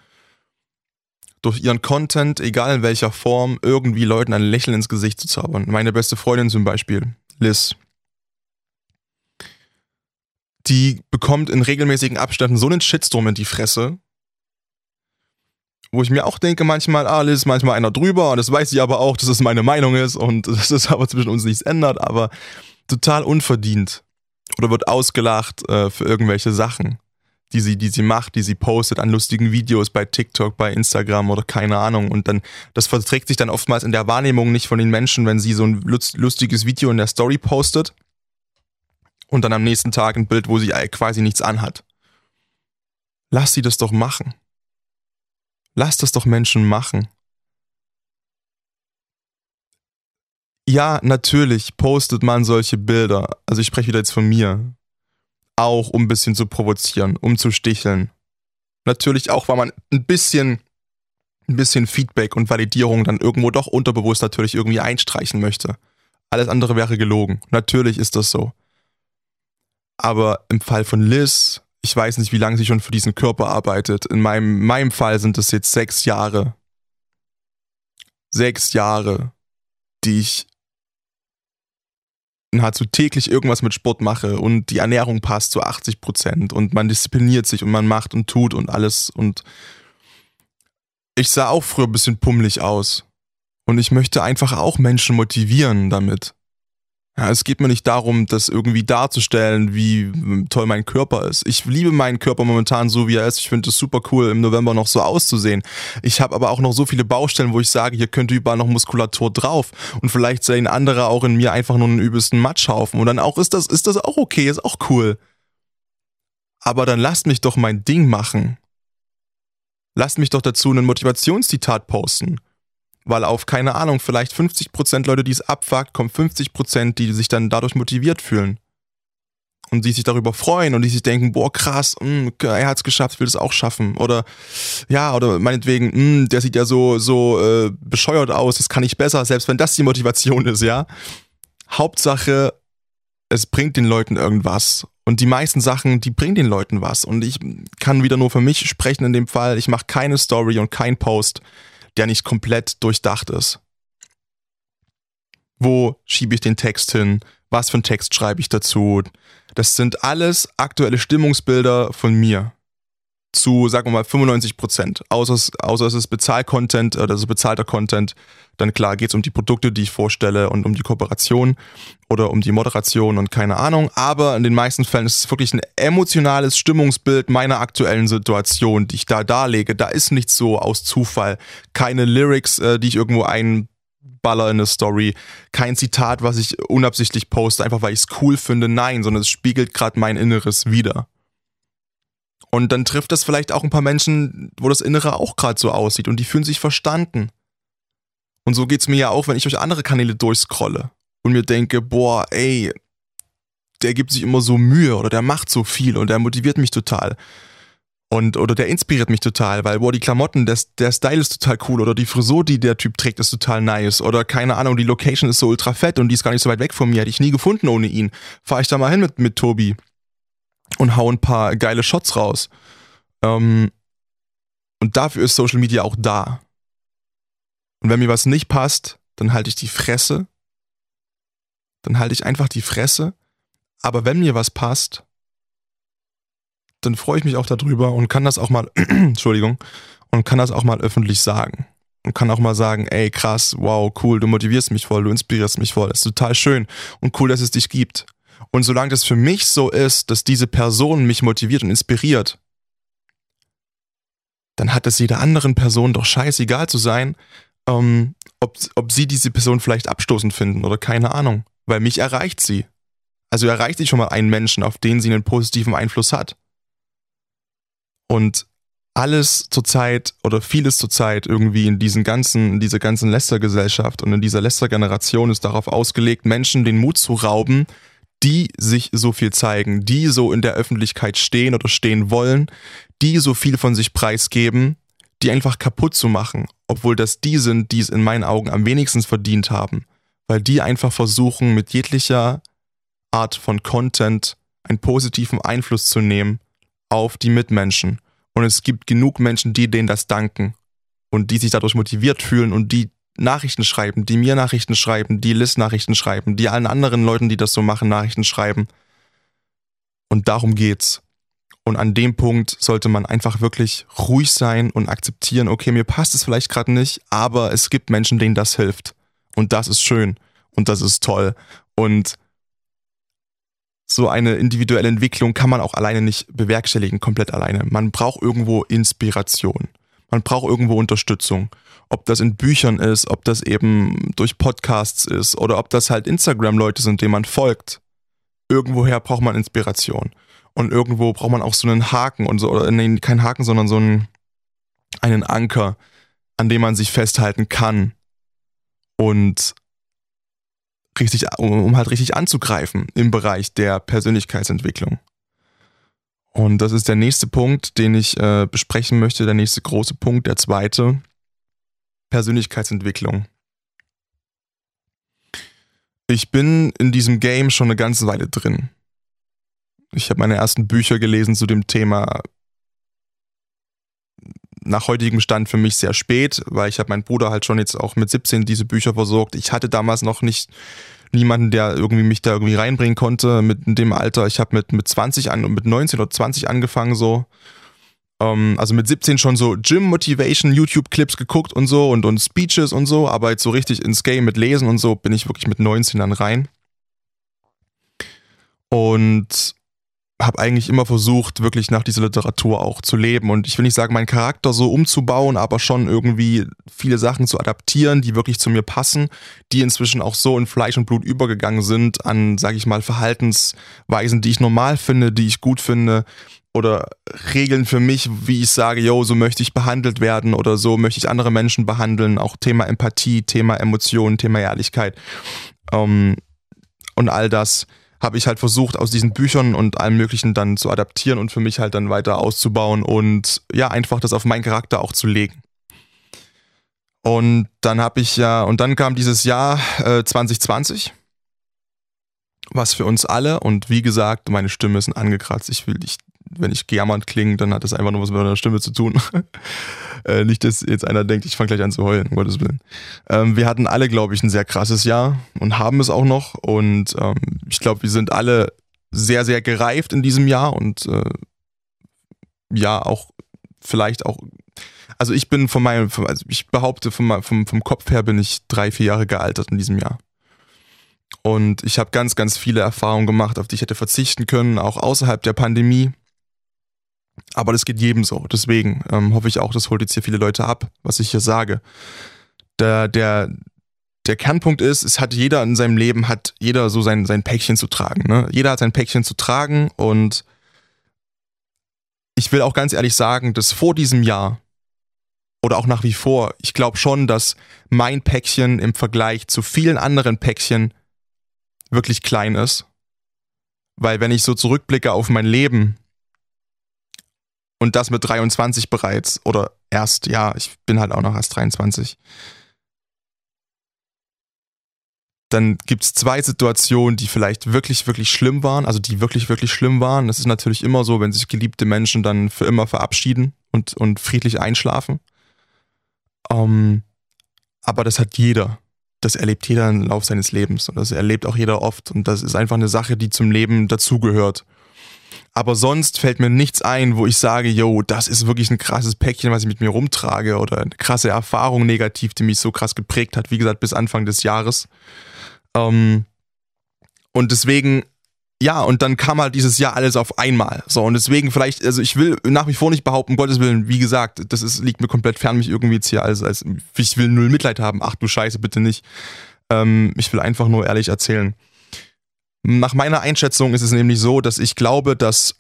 durch ihren Content, egal in welcher Form, irgendwie Leuten ein Lächeln ins Gesicht zu zaubern. Meine beste Freundin zum Beispiel, Liz. Die bekommt in regelmäßigen Abständen so einen Shitstorm in die Fresse, wo ich mir auch denke manchmal, ah, Liz manchmal einer drüber das weiß sie aber auch, dass es meine Meinung ist und (laughs) dass es aber zwischen uns nichts ändert, aber total unverdient. Oder wird ausgelacht äh, für irgendwelche Sachen die sie, die sie macht, die sie postet an lustigen Videos bei TikTok, bei Instagram oder keine Ahnung. Und dann, das verträgt sich dann oftmals in der Wahrnehmung nicht von den Menschen, wenn sie so ein lustiges Video in der Story postet und dann am nächsten Tag ein Bild, wo sie quasi nichts anhat. Lass sie das doch machen. Lass das doch Menschen machen. Ja, natürlich postet man solche Bilder. Also ich spreche wieder jetzt von mir auch um ein bisschen zu provozieren, um zu sticheln. Natürlich auch, weil man ein bisschen, ein bisschen Feedback und Validierung dann irgendwo doch unterbewusst natürlich irgendwie einstreichen möchte. Alles andere wäre gelogen. Natürlich ist das so. Aber im Fall von Liz, ich weiß nicht, wie lange sie schon für diesen Körper arbeitet. In meinem, meinem Fall sind es jetzt sechs Jahre. Sechs Jahre, die ich nahezu täglich irgendwas mit Sport mache und die Ernährung passt zu 80 Prozent und man diszipliniert sich und man macht und tut und alles und ich sah auch früher ein bisschen pummelig aus und ich möchte einfach auch Menschen motivieren damit. Ja, es geht mir nicht darum, das irgendwie darzustellen, wie toll mein Körper ist. Ich liebe meinen Körper momentan so, wie er ist. Ich finde es super cool, im November noch so auszusehen. Ich habe aber auch noch so viele Baustellen, wo ich sage, hier könnte überall noch Muskulatur drauf. Und vielleicht sehen andere auch in mir einfach nur einen übelsten Matschhaufen. Und dann auch ist das, ist das auch okay, ist auch cool. Aber dann lasst mich doch mein Ding machen. Lasst mich doch dazu ein Motivationszitat posten weil auf, keine Ahnung, vielleicht 50% Leute, die es abfuckt, kommen 50%, die sich dann dadurch motiviert fühlen. Und die sich darüber freuen und die sich denken, boah, krass, mh, er hat es geschafft, ich will das auch schaffen. Oder ja, oder meinetwegen, mh, der sieht ja so, so äh, bescheuert aus, das kann ich besser, selbst wenn das die Motivation ist, ja. Hauptsache, es bringt den Leuten irgendwas. Und die meisten Sachen, die bringen den Leuten was. Und ich kann wieder nur für mich sprechen in dem Fall. Ich mache keine Story und kein Post, der nicht komplett durchdacht ist. Wo schiebe ich den Text hin? Was für einen Text schreibe ich dazu? Das sind alles aktuelle Stimmungsbilder von mir zu, sagen wir mal, 95 Prozent. Außer, es, außer es ist Bezahl-Content oder so bezahlter Content. Dann klar geht es um die Produkte, die ich vorstelle und um die Kooperation oder um die Moderation und keine Ahnung. Aber in den meisten Fällen ist es wirklich ein emotionales Stimmungsbild meiner aktuellen Situation, die ich da darlege. Da ist nichts so aus Zufall. Keine Lyrics, äh, die ich irgendwo einballer in eine Story. Kein Zitat, was ich unabsichtlich poste, einfach weil ich es cool finde. Nein, sondern es spiegelt gerade mein Inneres wider. Und dann trifft das vielleicht auch ein paar Menschen, wo das Innere auch gerade so aussieht und die fühlen sich verstanden. Und so geht's mir ja auch, wenn ich durch andere Kanäle durchscrolle und mir denke, boah, ey, der gibt sich immer so Mühe oder der macht so viel und der motiviert mich total. Und, oder der inspiriert mich total, weil, boah, die Klamotten, der, der Style ist total cool oder die Frisur, die der Typ trägt, ist total nice oder keine Ahnung, die Location ist so ultra fett und die ist gar nicht so weit weg von mir, hätte ich nie gefunden ohne ihn. Fahr ich da mal hin mit, mit Tobi und hau ein paar geile Shots raus. Ähm, und dafür ist Social Media auch da. Und wenn mir was nicht passt, dann halte ich die Fresse. Dann halte ich einfach die Fresse. Aber wenn mir was passt, dann freue ich mich auch darüber und kann das auch mal, (clears throat) Entschuldigung, und kann das auch mal öffentlich sagen. Und kann auch mal sagen, ey, krass, wow, cool, du motivierst mich voll, du inspirierst mich voll, das ist total schön und cool, dass es dich gibt. Und solange das für mich so ist, dass diese Person mich motiviert und inspiriert, dann hat es jeder anderen Person doch scheißegal zu sein, ähm, ob, ob sie diese Person vielleicht abstoßend finden oder keine Ahnung. Weil mich erreicht sie. Also erreicht sie schon mal einen Menschen, auf den sie einen positiven Einfluss hat. Und alles zurzeit oder vieles zurzeit irgendwie in diesen ganzen, in dieser ganzen Lästergesellschaft und in dieser Lästergeneration ist darauf ausgelegt, Menschen den Mut zu rauben, die sich so viel zeigen, die so in der Öffentlichkeit stehen oder stehen wollen, die so viel von sich preisgeben, die einfach kaputt zu machen, obwohl das die sind, die es in meinen Augen am wenigsten verdient haben, weil die einfach versuchen, mit jeglicher Art von Content einen positiven Einfluss zu nehmen auf die Mitmenschen. Und es gibt genug Menschen, die denen das danken und die sich dadurch motiviert fühlen und die Nachrichten schreiben, die mir Nachrichten schreiben, die Liz Nachrichten schreiben, die allen anderen Leuten, die das so machen, Nachrichten schreiben. Und darum geht's. Und an dem Punkt sollte man einfach wirklich ruhig sein und akzeptieren, okay, mir passt es vielleicht gerade nicht, aber es gibt Menschen, denen das hilft. Und das ist schön und das ist toll. Und so eine individuelle Entwicklung kann man auch alleine nicht bewerkstelligen, komplett alleine. Man braucht irgendwo Inspiration. Man braucht irgendwo Unterstützung ob das in Büchern ist, ob das eben durch Podcasts ist oder ob das halt Instagram-Leute sind, denen man folgt. Irgendwoher braucht man Inspiration. Und irgendwo braucht man auch so einen Haken und so, oder nee, kein Haken, sondern so einen, einen Anker, an dem man sich festhalten kann. Und richtig, um halt richtig anzugreifen im Bereich der Persönlichkeitsentwicklung. Und das ist der nächste Punkt, den ich äh, besprechen möchte, der nächste große Punkt, der zweite. Persönlichkeitsentwicklung. Ich bin in diesem Game schon eine ganze Weile drin. Ich habe meine ersten Bücher gelesen zu dem Thema nach heutigem Stand für mich sehr spät, weil ich habe meinen Bruder halt schon jetzt auch mit 17 diese Bücher versorgt. Ich hatte damals noch nicht niemanden, der irgendwie mich da irgendwie reinbringen konnte mit dem Alter. Ich habe mit, mit 20 an und mit 19 oder 20 angefangen so. Ähm, also mit 17 schon so Gym Motivation YouTube Clips geguckt und so und, und Speeches und so, aber jetzt so richtig ins Game mit Lesen und so bin ich wirklich mit 19 dann rein. Und habe eigentlich immer versucht, wirklich nach dieser Literatur auch zu leben. Und ich will nicht sagen, meinen Charakter so umzubauen, aber schon irgendwie viele Sachen zu adaptieren, die wirklich zu mir passen, die inzwischen auch so in Fleisch und Blut übergegangen sind an, sage ich mal, Verhaltensweisen, die ich normal finde, die ich gut finde. Oder Regeln für mich, wie ich sage, yo, so möchte ich behandelt werden oder so möchte ich andere Menschen behandeln. Auch Thema Empathie, Thema Emotionen, Thema Ehrlichkeit ähm, und all das habe ich halt versucht, aus diesen Büchern und allem Möglichen dann zu adaptieren und für mich halt dann weiter auszubauen und ja, einfach das auf meinen Charakter auch zu legen. Und dann habe ich ja, und dann kam dieses Jahr äh, 2020, was für uns alle, und wie gesagt, meine Stimme ist angekratzt. Ich will, ich wenn ich jammernd klinge, dann hat das einfach nur was mit meiner Stimme zu tun. (laughs) äh, nicht, dass jetzt einer denkt, ich fange gleich an zu heulen, um Gottes Willen. Ähm, wir hatten alle, glaube ich, ein sehr krasses Jahr und haben es auch noch. Und ähm, ich glaube, wir sind alle sehr, sehr gereift in diesem Jahr und äh, ja, auch vielleicht auch. Also ich bin von meinem, also ich behaupte, vom, vom, vom Kopf her bin ich drei, vier Jahre gealtert in diesem Jahr. Und ich habe ganz, ganz viele Erfahrungen gemacht, auf die ich hätte verzichten können, auch außerhalb der Pandemie. Aber das geht jedem so. Deswegen ähm, hoffe ich auch, das holt jetzt hier viele Leute ab, was ich hier sage. Der, der, der Kernpunkt ist, es hat jeder in seinem Leben, hat jeder so sein, sein Päckchen zu tragen. Ne? Jeder hat sein Päckchen zu tragen und ich will auch ganz ehrlich sagen, dass vor diesem Jahr oder auch nach wie vor, ich glaube schon, dass mein Päckchen im Vergleich zu vielen anderen Päckchen wirklich klein ist. Weil wenn ich so zurückblicke auf mein Leben, und das mit 23 bereits. Oder erst, ja, ich bin halt auch noch erst 23. Dann gibt es zwei Situationen, die vielleicht wirklich, wirklich schlimm waren, also die wirklich, wirklich schlimm waren. Das ist natürlich immer so, wenn sich geliebte Menschen dann für immer verabschieden und, und friedlich einschlafen. Ähm, aber das hat jeder. Das erlebt jeder im Lauf seines Lebens und das erlebt auch jeder oft. Und das ist einfach eine Sache, die zum Leben dazugehört. Aber sonst fällt mir nichts ein, wo ich sage, yo, das ist wirklich ein krasses Päckchen, was ich mit mir rumtrage oder eine krasse Erfahrung negativ, die mich so krass geprägt hat, wie gesagt, bis Anfang des Jahres. Ähm, und deswegen, ja, und dann kam halt dieses Jahr alles auf einmal. So, und deswegen vielleicht, also ich will nach wie vor nicht behaupten, um Gottes Willen, wie gesagt, das ist, liegt mir komplett fern, mich irgendwie jetzt hier als, als, ich will null Mitleid haben. Ach du Scheiße, bitte nicht. Ähm, ich will einfach nur ehrlich erzählen. Nach meiner Einschätzung ist es nämlich so, dass ich glaube, dass.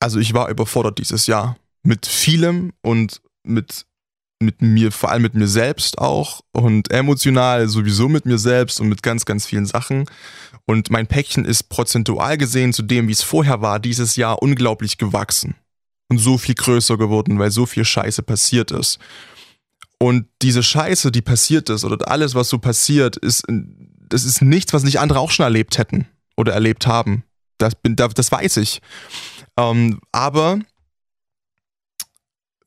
Also ich war überfordert dieses Jahr mit vielem und mit, mit mir, vor allem mit mir selbst auch und emotional sowieso mit mir selbst und mit ganz, ganz vielen Sachen. Und mein Päckchen ist prozentual gesehen zu dem, wie es vorher war, dieses Jahr unglaublich gewachsen und so viel größer geworden, weil so viel Scheiße passiert ist. Und diese Scheiße, die passiert ist, oder alles, was so passiert, ist das ist nichts, was nicht andere auch schon erlebt hätten oder erlebt haben. Das, bin, das weiß ich. Ähm, aber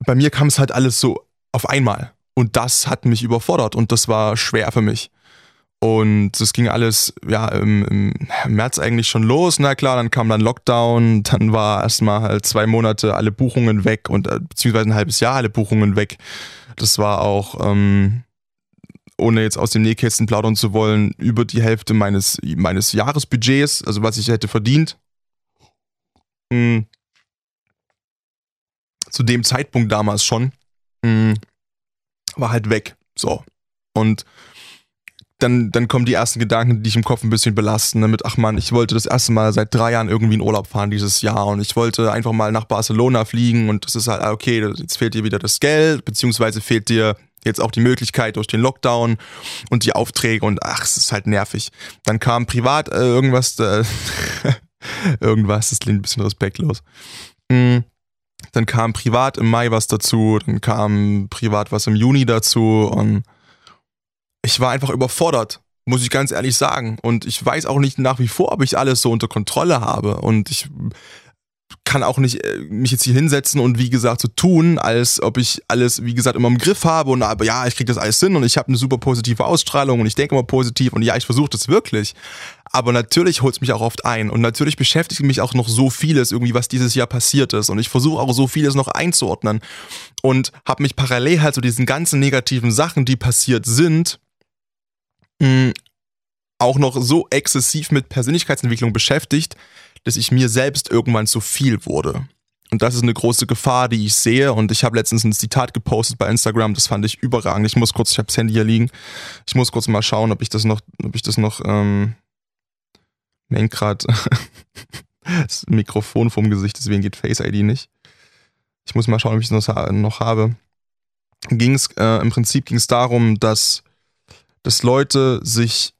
bei mir kam es halt alles so auf einmal. Und das hat mich überfordert und das war schwer für mich. Und es ging alles ja im, im, März eigentlich schon los. Na klar, dann kam dann Lockdown, dann war erstmal halt zwei Monate alle Buchungen weg und äh, beziehungsweise ein halbes Jahr alle Buchungen weg. Das war auch ähm, ohne jetzt aus dem Nähkästchen plaudern zu wollen, über die Hälfte meines, meines Jahresbudgets, also was ich hätte verdient. Mhm. Zu dem Zeitpunkt damals schon, mhm. war halt weg. So. Und dann, dann kommen die ersten Gedanken, die ich im Kopf ein bisschen belasten, damit, ach man, ich wollte das erste Mal seit drei Jahren irgendwie in Urlaub fahren dieses Jahr und ich wollte einfach mal nach Barcelona fliegen und das ist halt, ah, okay, jetzt fehlt dir wieder das Geld, beziehungsweise fehlt dir jetzt auch die Möglichkeit durch den Lockdown und die Aufträge und ach, es ist halt nervig. Dann kam privat äh, irgendwas, äh, (laughs) irgendwas, das klingt ein bisschen respektlos. Mhm. Dann kam privat im Mai was dazu, dann kam privat was im Juni dazu und ich war einfach überfordert, muss ich ganz ehrlich sagen. Und ich weiß auch nicht nach wie vor, ob ich alles so unter Kontrolle habe. Und ich kann auch nicht äh, mich jetzt hier hinsetzen und wie gesagt so tun, als ob ich alles, wie gesagt, immer im Griff habe und aber ja, ich kriege das alles hin und ich habe eine super positive Ausstrahlung und ich denke immer positiv und ja, ich versuche das wirklich. Aber natürlich holt es mich auch oft ein und natürlich beschäftigt mich auch noch so vieles irgendwie, was dieses Jahr passiert ist und ich versuche auch so vieles noch einzuordnen und habe mich parallel halt so diesen ganzen negativen Sachen, die passiert sind, mh, auch noch so exzessiv mit Persönlichkeitsentwicklung beschäftigt, dass ich mir selbst irgendwann zu viel wurde. Und das ist eine große Gefahr, die ich sehe. Und ich habe letztens ein Zitat gepostet bei Instagram, das fand ich überragend. Ich muss kurz, ich habe das Handy hier liegen. Ich muss kurz mal schauen, ob ich das noch, ob ich das noch, ähm, hängt gerade (laughs) das Mikrofon vorm Gesicht, deswegen geht Face ID nicht. Ich muss mal schauen, ob ich es noch, noch habe. Ging's, äh, im Prinzip ging es darum, dass, dass Leute sich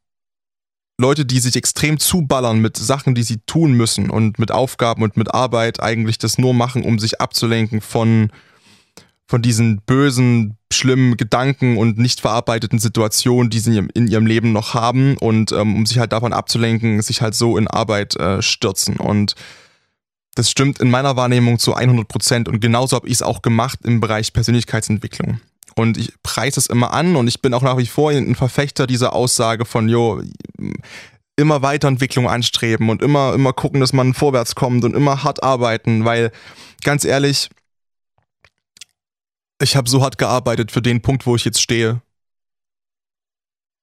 Leute, die sich extrem zuballern mit Sachen, die sie tun müssen und mit Aufgaben und mit Arbeit eigentlich das nur machen, um sich abzulenken von, von diesen bösen, schlimmen Gedanken und nicht verarbeiteten Situationen, die sie in ihrem Leben noch haben und ähm, um sich halt davon abzulenken, sich halt so in Arbeit äh, stürzen und das stimmt in meiner Wahrnehmung zu 100 Prozent und genauso habe ich es auch gemacht im Bereich Persönlichkeitsentwicklung. Und ich preise es immer an und ich bin auch nach wie vor ein Verfechter dieser Aussage von, jo, immer Weiterentwicklung anstreben und immer, immer gucken, dass man vorwärts kommt und immer hart arbeiten, weil ganz ehrlich, ich habe so hart gearbeitet für den Punkt, wo ich jetzt stehe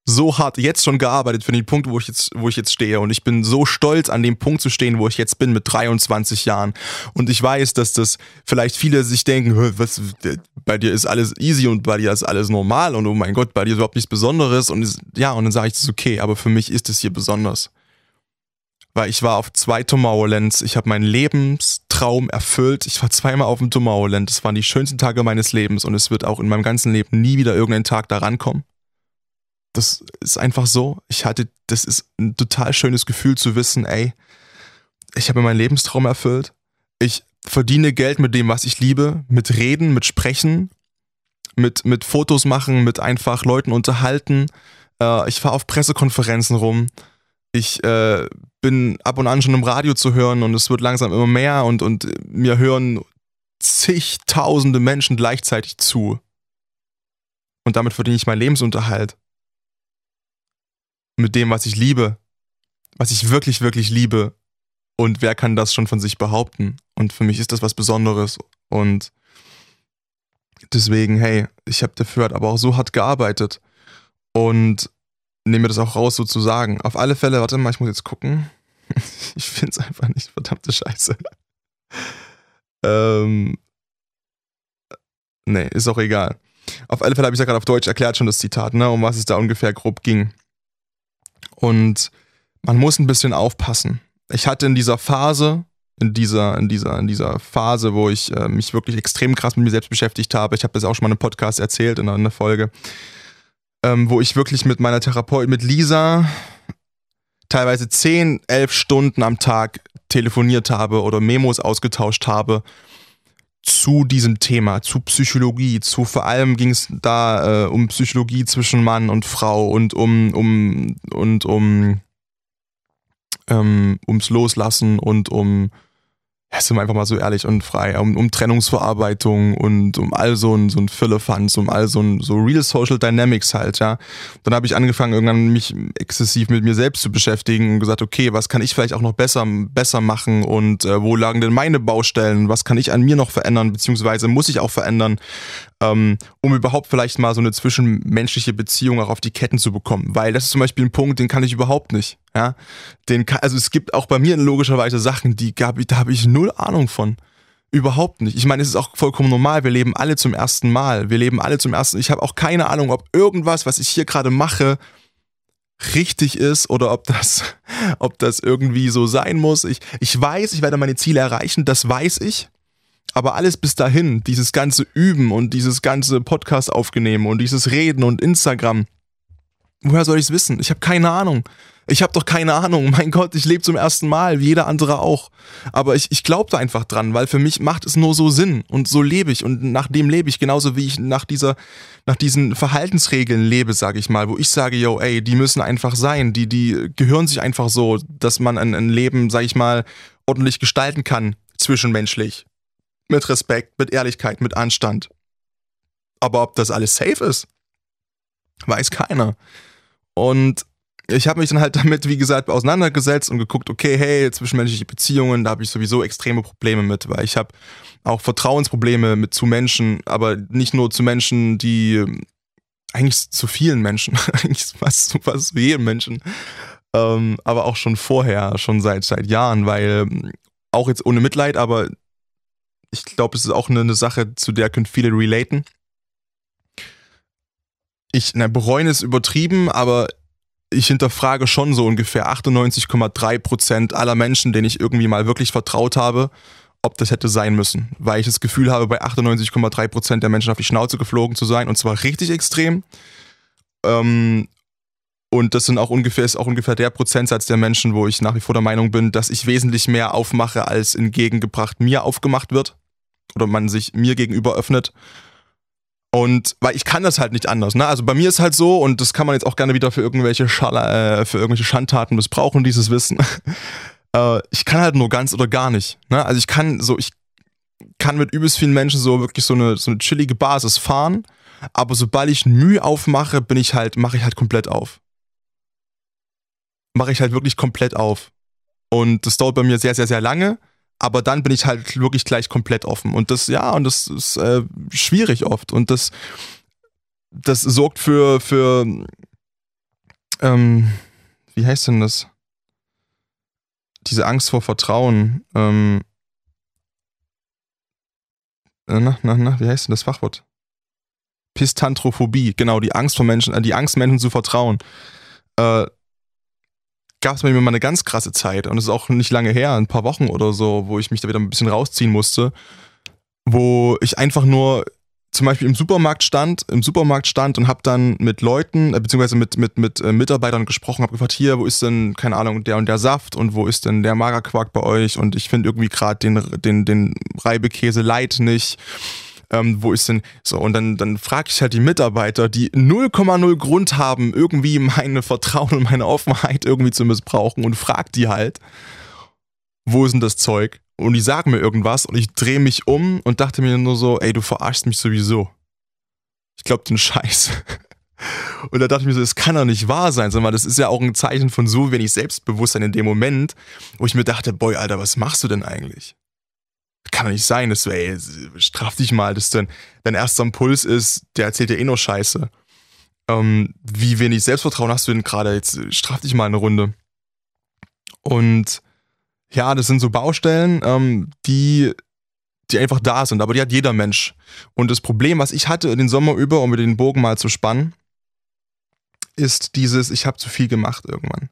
so hart jetzt schon gearbeitet für den Punkt, wo ich jetzt, wo ich jetzt stehe. Und ich bin so stolz, an dem Punkt zu stehen, wo ich jetzt bin mit 23 Jahren. Und ich weiß, dass das vielleicht viele sich denken, was, bei dir ist alles easy und bei dir ist alles normal und oh mein Gott, bei dir ist überhaupt nichts Besonderes. Und ja, und dann sage ich, das ist okay, aber für mich ist es hier besonders. Weil ich war auf zwei Tomorrowlands, ich habe meinen Lebenstraum erfüllt. Ich war zweimal auf dem Tomorrowland. Das waren die schönsten Tage meines Lebens und es wird auch in meinem ganzen Leben nie wieder irgendein Tag da rankommen das ist einfach so. Ich hatte, das ist ein total schönes Gefühl zu wissen, ey, ich habe meinen Lebenstraum erfüllt. Ich verdiene Geld mit dem, was ich liebe, mit Reden, mit Sprechen, mit, mit Fotos machen, mit einfach Leuten unterhalten. Äh, ich fahre auf Pressekonferenzen rum. Ich äh, bin ab und an schon im Radio zu hören und es wird langsam immer mehr und, und mir hören zigtausende Menschen gleichzeitig zu. Und damit verdiene ich meinen Lebensunterhalt mit dem, was ich liebe, was ich wirklich, wirklich liebe. Und wer kann das schon von sich behaupten? Und für mich ist das was Besonderes. Und deswegen, hey, ich habe dafür halt aber auch so hart gearbeitet. Und nehme mir das auch raus, sozusagen. Auf alle Fälle, warte mal, ich muss jetzt gucken. (laughs) ich finde es einfach nicht, verdammte Scheiße. ähm. Nee, ist auch egal. Auf alle Fälle habe ich ja gerade auf Deutsch erklärt schon das Zitat, ne, um was es da ungefähr grob ging. Und man muss ein bisschen aufpassen. Ich hatte in dieser Phase, in dieser, in dieser, in dieser Phase, wo ich äh, mich wirklich extrem krass mit mir selbst beschäftigt habe, ich habe das auch schon mal in einem Podcast erzählt, in einer Folge, ähm, wo ich wirklich mit meiner Therapeutin, mit Lisa, teilweise 10, 11 Stunden am Tag telefoniert habe oder Memos ausgetauscht habe zu diesem Thema, zu Psychologie, zu vor allem ging es da äh, um Psychologie zwischen Mann und Frau und um um und um ähm, ums Loslassen und um ja, sind wir einfach mal so ehrlich und frei, um, um Trennungsverarbeitung und um all so ein, so ein Füllefanz, um all so ein so Real Social Dynamics halt, ja. Dann habe ich angefangen, irgendwann mich exzessiv mit mir selbst zu beschäftigen und gesagt, okay, was kann ich vielleicht auch noch besser, besser machen und äh, wo lagen denn meine Baustellen, was kann ich an mir noch verändern, beziehungsweise muss ich auch verändern, ähm, um überhaupt vielleicht mal so eine zwischenmenschliche Beziehung auch auf die Ketten zu bekommen. Weil das ist zum Beispiel ein Punkt, den kann ich überhaupt nicht. Ja, den also es gibt auch bei mir logischerweise Sachen, die gab, da habe ich null Ahnung von. Überhaupt nicht. Ich meine, es ist auch vollkommen normal. Wir leben alle zum ersten Mal. Wir leben alle zum ersten. Ich habe auch keine Ahnung, ob irgendwas, was ich hier gerade mache, richtig ist oder ob das, (laughs) ob das irgendwie so sein muss. Ich, ich weiß, ich werde meine Ziele erreichen. Das weiß ich. Aber alles bis dahin, dieses ganze Üben und dieses ganze Podcast aufnehmen und dieses Reden und Instagram, woher soll ich es wissen? Ich habe keine Ahnung. Ich habe doch keine Ahnung. (laughs) Mein Gott, ich lebe zum ersten Mal, wie jeder andere auch. Aber ich, ich glaube da einfach dran, weil für mich macht es nur so Sinn. Und so lebe ich. Und nach dem lebe ich, genauso wie ich nach dieser, nach diesen Verhaltensregeln lebe, sage ich mal, wo ich sage, yo, ey, die müssen einfach sein. Die, die gehören sich einfach so, dass man ein, ein Leben, sage ich mal, ordentlich gestalten kann zwischenmenschlich. Mit Respekt, mit Ehrlichkeit, mit Anstand. Aber ob das alles safe ist, weiß keiner. Und ich habe mich dann halt (laughs) damit, wie gesagt, auseinandergesetzt und geguckt, okay, hey, zwischenmenschliche Beziehungen, da habe ich sowieso extreme Probleme mit, weil ich habe auch Vertrauensprobleme mit zu Menschen, aber nicht nur zu Menschen, die eigentlich zu vielen Menschen, (laughs) eigentlich fast, fast zu jedem Menschen, ähm, aber auch schon vorher, schon seit seit Jahren, weil auch jetzt ohne Mitleid, aber ich glaube, es ist auch eine, eine Sache, zu der können viele relaten. Ich, na, bereuen ist übertrieben, aber ich hinterfrage schon so ungefähr 98,3 Prozent aller Menschen, denen ich irgendwie mal wirklich vertraut habe, ob das hätte sein müssen. Weil ich das Gefühl habe, bei 98,3 Prozent der Menschen auf die Schnauze geflogen zu sein und zwar richtig extrem. Ähm, und das sind auch ungefähr, ist auch ungefähr der Prozentsatz der Menschen, wo ich nach wie vor der Meinung bin, dass ich wesentlich mehr aufmache, als entgegengebracht mir aufgemacht wird. Oder man sich mir gegenüber öffnet. Und weil ich kann das halt nicht anders. Ne? Also bei mir ist halt so, und das kann man jetzt auch gerne wieder für irgendwelche, Schalla, äh, für irgendwelche Schandtaten missbrauchen, dieses Wissen. (laughs) äh, ich kann halt nur ganz oder gar nicht. Ne? Also ich kann so, ich kann mit übelst vielen Menschen so wirklich so eine, so eine chillige Basis fahren, aber sobald ich Mühe aufmache, bin ich halt, mache ich halt komplett auf. Mache ich halt wirklich komplett auf. Und das dauert bei mir sehr, sehr, sehr lange aber dann bin ich halt wirklich gleich komplett offen. Und das, ja, und das ist äh, schwierig oft. Und das, das sorgt für, für ähm, wie heißt denn das? Diese Angst vor Vertrauen. Ähm, äh, na, na, na, wie heißt denn das Fachwort? Pistantrophobie, genau, die Angst vor Menschen, äh, die Angst, Menschen zu vertrauen. Äh, gab es bei mir mal eine ganz krasse Zeit und es ist auch nicht lange her, ein paar Wochen oder so, wo ich mich da wieder ein bisschen rausziehen musste, wo ich einfach nur zum Beispiel im Supermarkt stand, im Supermarkt stand und habe dann mit Leuten, äh, beziehungsweise mit, mit, mit äh, Mitarbeitern gesprochen, habe gefragt, hier, wo ist denn, keine Ahnung, der und der Saft und wo ist denn der Magerquark bei euch? Und ich finde irgendwie gerade den, den, den Reibekäse Light nicht ähm, wo ist denn so und dann dann frage ich halt die Mitarbeiter, die 0,0 Grund haben, irgendwie meine Vertrauen und meine Offenheit irgendwie zu missbrauchen und frag die halt, wo ist denn das Zeug? Und die sagen mir irgendwas und ich drehe mich um und dachte mir nur so, ey, du verarschst mich sowieso. Ich glaub den Scheiß. (laughs) Und da dachte ich mir so, das kann doch nicht wahr sein, sondern das ist ja auch ein Zeichen von so wenig Selbstbewusstsein in dem Moment, wo ich mir dachte, boy, Alter, was machst du denn eigentlich? Kann doch nicht sein, dass du, ey, straf dich mal, dass dein, dein erster Impuls ist, der erzählt dir eh nur Scheiße. Ähm, wie wenig Selbstvertrauen hast du denn gerade? Jetzt straf dich mal eine Runde. Und ja, das sind so Baustellen, ähm, die, die einfach da sind, aber die hat jeder Mensch. Und das Problem, was ich hatte den Sommer über, um mir den Bogen mal zu spannen, ist dieses, ich habe zu viel gemacht irgendwann.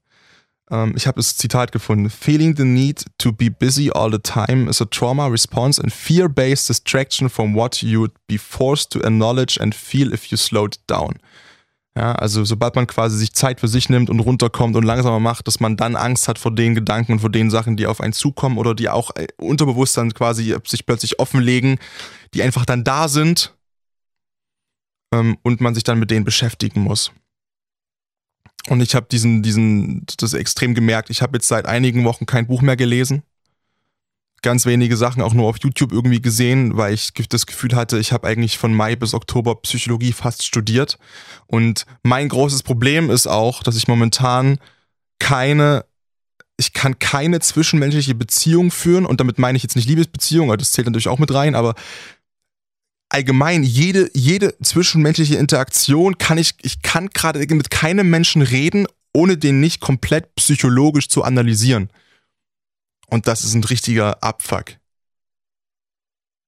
Ähm, ich habe das Zitat gefunden. Feeling the need to be busy all the time is a trauma response and fear-based distraction from what you'd be forced to acknowledge and feel if you slowed down. Ja, also sobald man quasi sich Zeit für sich nimmt und runterkommt und langsamer macht, dass man dann Angst hat vor den Gedanken und vor den Sachen, die auf einen zukommen oder die auch äh, unterbewusst dann quasi sich plötzlich offenlegen, die einfach dann da sind ähm, und man sich dann mit denen beschäftigen muss. Und ich habe diesen, diesen, das extrem gemerkt. Ich habe jetzt seit einigen Wochen kein Buch mehr gelesen. Ganz wenige Sachen auch nur auf YouTube irgendwie gesehen, weil ich das Gefühl hatte, ich habe eigentlich von Mai bis Oktober Psychologie fast studiert. Und mein großes Problem ist auch, dass ich momentan keine, ich kann keine zwischenmenschliche Beziehung führen. Und damit meine ich jetzt nicht Liebesbeziehung, das zählt natürlich auch mit rein, aber allgemein jede, jede zwischenmenschliche Interaktion kann ich, ich kann gerade mit keinem Menschen reden, ohne den nicht komplett psychologisch zu analysieren. Und das ist ein richtiger Abfuck.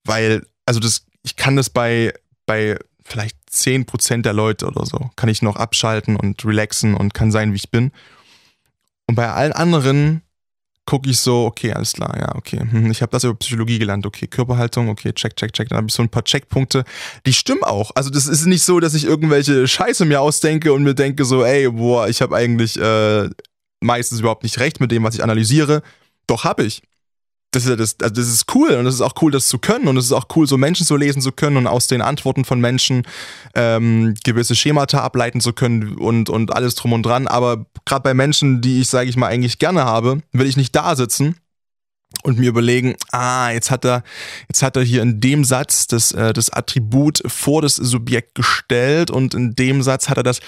Weil, also das, ich kann das bei, bei vielleicht 10% der Leute oder so, kann ich noch abschalten und relaxen und kann sein, wie ich bin. Und bei allen anderen gucke ich so, okay, alles klar, ja, okay. Hm, ich habe das über Psychologie gelernt, okay, Körperhaltung, okay, check, check, check. Dann habe ich so ein paar Checkpunkte. Die stimmen auch. Also das ist nicht so, dass ich irgendwelche Scheiße mir ausdenke und mir denke so, ey, boah, ich habe eigentlich äh, meistens überhaupt nicht recht mit dem, was ich analysiere. Doch habe ich das ist, das, also das ist cool und es ist auch cool, das zu können und es ist auch cool, so Menschen zu lesen zu können und aus den Antworten von Menschen ähm, gewisse Schemata ableiten zu können und, und alles drum und dran. Aber gerade bei Menschen, die ich, sage ich mal, eigentlich gerne habe, will ich nicht da sitzen und mir überlegen, ah, jetzt hat er, jetzt hat er hier in dem Satz das, äh, das Attribut vor das Subjekt gestellt und in dem Satz hat er das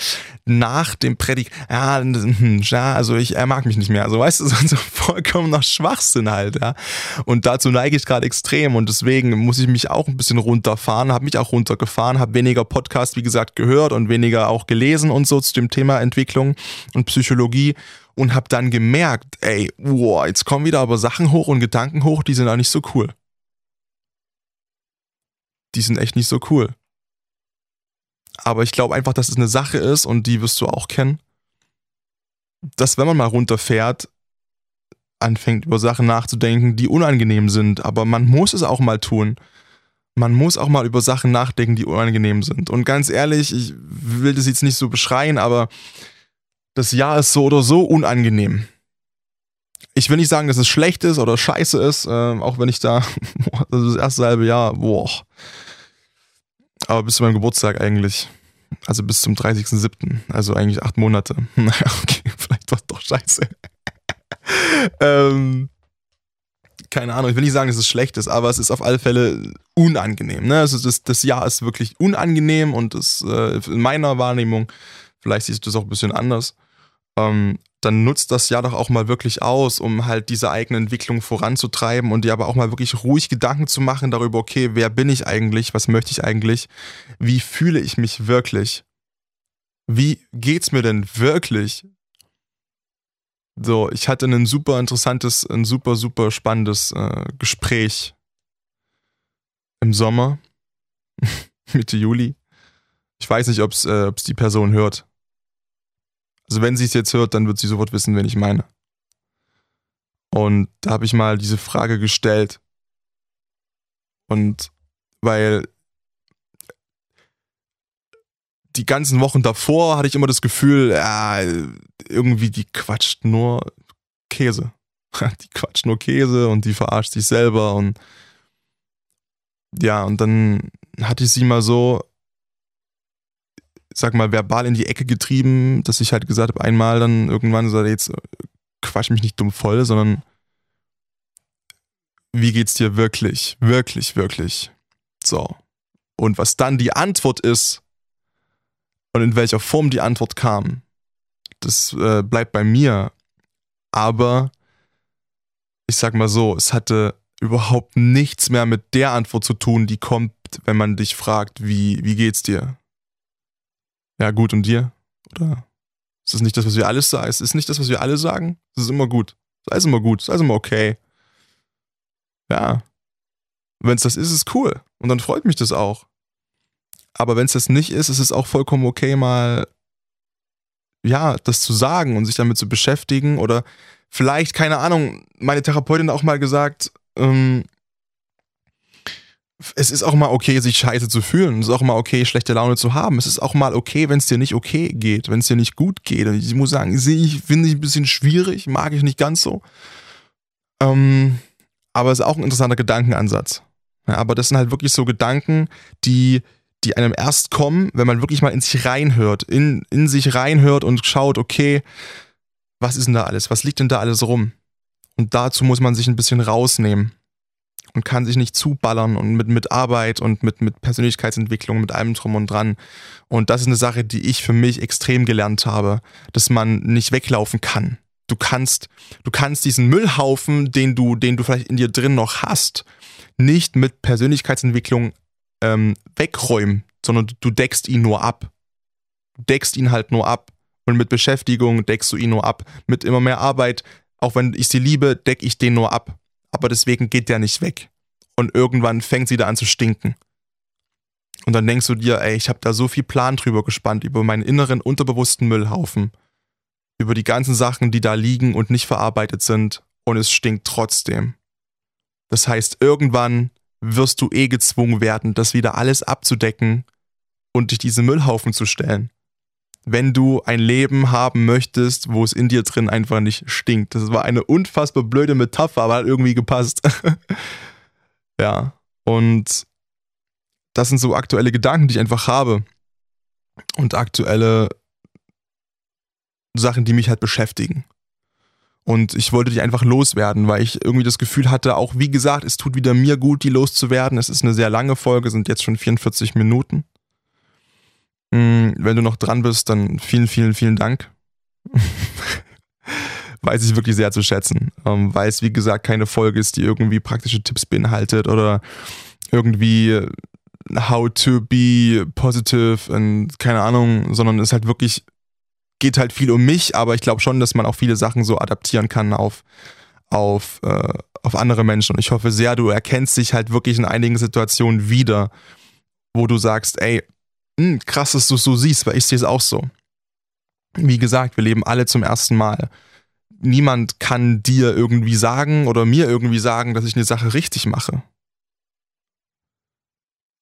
nach dem Prädik, (laughs) ja, also ich, er mag mich nicht mehr, also weißt du, (laughs) so vollkommener Schwachsinn halt, ja. Und dazu neige ich gerade extrem und deswegen muss ich mich auch ein bisschen runterfahren, habe mich auch runtergefahren, habe weniger Podcast, wie gesagt, gehört und weniger auch gelesen und so zu dem Thema Entwicklung und Psychologie und habe dann gemerkt, ey, wow, jetzt kommen wieder aber Sachen hoch und Gedanken hoch, die sind auch nicht so cool. Die sind echt nicht so cool. Aber ich glaube einfach, dass es eine Sache ist und die wirst du auch kennen, dass wenn man mal runterfährt, anfängt über Sachen nachzudenken, die unangenehm sind, aber man muss es auch mal tun. Man muss auch mal über Sachen nachdenken, die unangenehm sind. Und ganz ehrlich, ich will das jetzt nicht so beschreien, aber das Jahr ist so oder so unangenehm. Ich will nicht sagen, dass es schlecht ist oder scheiße ist, äh, auch wenn ich da (laughs) das erste halbe Jahr, boah. Aber bis zu meinem Geburtstag eigentlich. Also bis zum 30.07. Also eigentlich acht Monate. (laughs) Naja, okay, (laughs) vielleicht war es doch scheiße. ähm, keine Ahnung, ich will nicht sagen, dass es schlecht ist, aber es ist auf alle Fälle unangenehm. Ne? Also das, das Jahr ist wirklich unangenehm und das, äh, in meiner Wahrnehmung vielleicht siehst du das auch ein bisschen anders, ähm, dann nutzt das ja doch auch mal wirklich aus, um halt diese eigene Entwicklung voranzutreiben und dir aber auch mal wirklich ruhig Gedanken zu machen darüber, okay, wer bin ich eigentlich, was möchte ich eigentlich, wie fühle ich mich wirklich, wie geht's mir denn wirklich? So, ich hatte ein super interessantes, ein super, super spannendes äh, Gespräch im Sommer, (laughs) Mitte Juli. Ich weiß nicht, ob es äh, die Person hört. Also wenn sie es jetzt hört, dann wird sie sofort wissen, wen ich meine. Und da habe ich mal diese Frage gestellt. Und weil die ganzen Wochen davor hatte ich immer das Gefühl, ja, irgendwie die quatscht nur Käse. (laughs) Die quatscht nur Käse und die verarscht sich selber und ja, und dann hatte ich sie mal so sag mal, verbal in die Ecke getrieben, dass ich halt gesagt habe, einmal dann irgendwann so, jetzt äh, quatsch mich nicht dumm voll, sondern wie geht's dir wirklich, wirklich, wirklich? So. Und was dann die Antwort ist und in welcher Form die Antwort kam, das äh, bleibt bei mir. Aber ich sag mal so, es hatte überhaupt nichts mehr mit der Antwort zu tun, die kommt, wenn man dich fragt, wie, wie geht's dir? Ja, gut, und dir? Oder ist das nicht das, was wir alles sagen? Ist das nicht das, was wir alle sagen? Das ist immer gut. Das ist immer gut. Das ist immer okay. Ja. Wenn es das ist, ist es cool. Und dann freut mich das auch. Aber wenn es das nicht ist, ist es auch vollkommen okay, mal ja, das zu sagen und sich damit zu beschäftigen. Oder vielleicht, keine Ahnung, meine Therapeutin auch mal gesagt, ähm, es ist auch mal okay, sich scheiße zu fühlen. Es ist auch mal okay, schlechte Laune zu haben. Es ist auch mal okay, wenn es dir nicht okay geht, wenn es dir nicht gut geht. Und ich muss sagen, ich, finde ich ein bisschen schwierig, mag ich nicht ganz so. Ähm, aber es ist auch ein interessanter Gedankenansatz. Ja, aber das sind halt wirklich so Gedanken, die, die einem erst kommen, wenn man wirklich mal in sich reinhört, in, in sich reinhört und schaut, okay, was ist denn da alles? Was liegt denn da alles rum? Und dazu muss man sich ein bisschen rausnehmen und kann sich nicht zuballern und mit, mit Arbeit und mit, mit Persönlichkeitsentwicklung, mit allem drum und dran. Und das ist eine Sache, die ich für mich extrem gelernt habe, dass man nicht weglaufen kann. Du kannst, du kannst diesen Müllhaufen, den du, den du vielleicht in dir drin noch hast, nicht mit Persönlichkeitsentwicklung ähm, wegräumen, sondern du deckst ihn nur ab. Du deckst ihn halt nur ab. Und mit Beschäftigung deckst du ihn nur ab. Mit immer mehr Arbeit, auch wenn ich sie liebe, deck ich den nur ab aber deswegen geht der nicht weg. Und irgendwann fängt sie da an zu stinken. Und dann denkst du dir, ey, ich habe da so viel Plan drüber gespannt, über meinen inneren, unterbewussten Müllhaufen. Über die ganzen Sachen, die da liegen und nicht verarbeitet sind. Und es stinkt trotzdem. Das heißt, irgendwann wirst du eh gezwungen werden, das wieder alles abzudecken und dich diese Müllhaufen zu stellen wenn du ein Leben haben möchtest, wo es in dir drin einfach nicht stinkt. Das war eine unfassbar blöde Metapher, aber hat irgendwie gepasst. (laughs) ja, und das sind so aktuelle Gedanken, die ich einfach habe. Und aktuelle Sachen, die mich halt beschäftigen. Und ich wollte die einfach loswerden, weil ich irgendwie das Gefühl hatte, auch wie gesagt, es tut wieder mir gut, die loszuwerden. Es ist eine sehr lange Folge, sind jetzt schon 44 Minuten. Hm, wenn du noch dran bist, dann vielen, vielen, vielen Dank. (laughs) Weiß ich wirklich sehr zu schätzen. Ähm, weil es, wie gesagt, keine Folge ist, die irgendwie praktische Tipps beinhaltet oder irgendwie how to be positive und keine Ahnung, sondern es halt wirklich geht halt viel um mich, aber ich glaube schon, dass man auch viele Sachen so adaptieren kann auf, auf, äh, auf andere Menschen. Und ich hoffe sehr, du erkennst dich halt wirklich in einigen Situationen wieder, wo du sagst, ey, mh, hm, krass, dass du es so siehst, weil ich sehe es auch so. Wie gesagt, wir leben alle zum ersten Mal. Niemand kann dir irgendwie sagen oder mir irgendwie sagen, dass ich eine Sache richtig mache.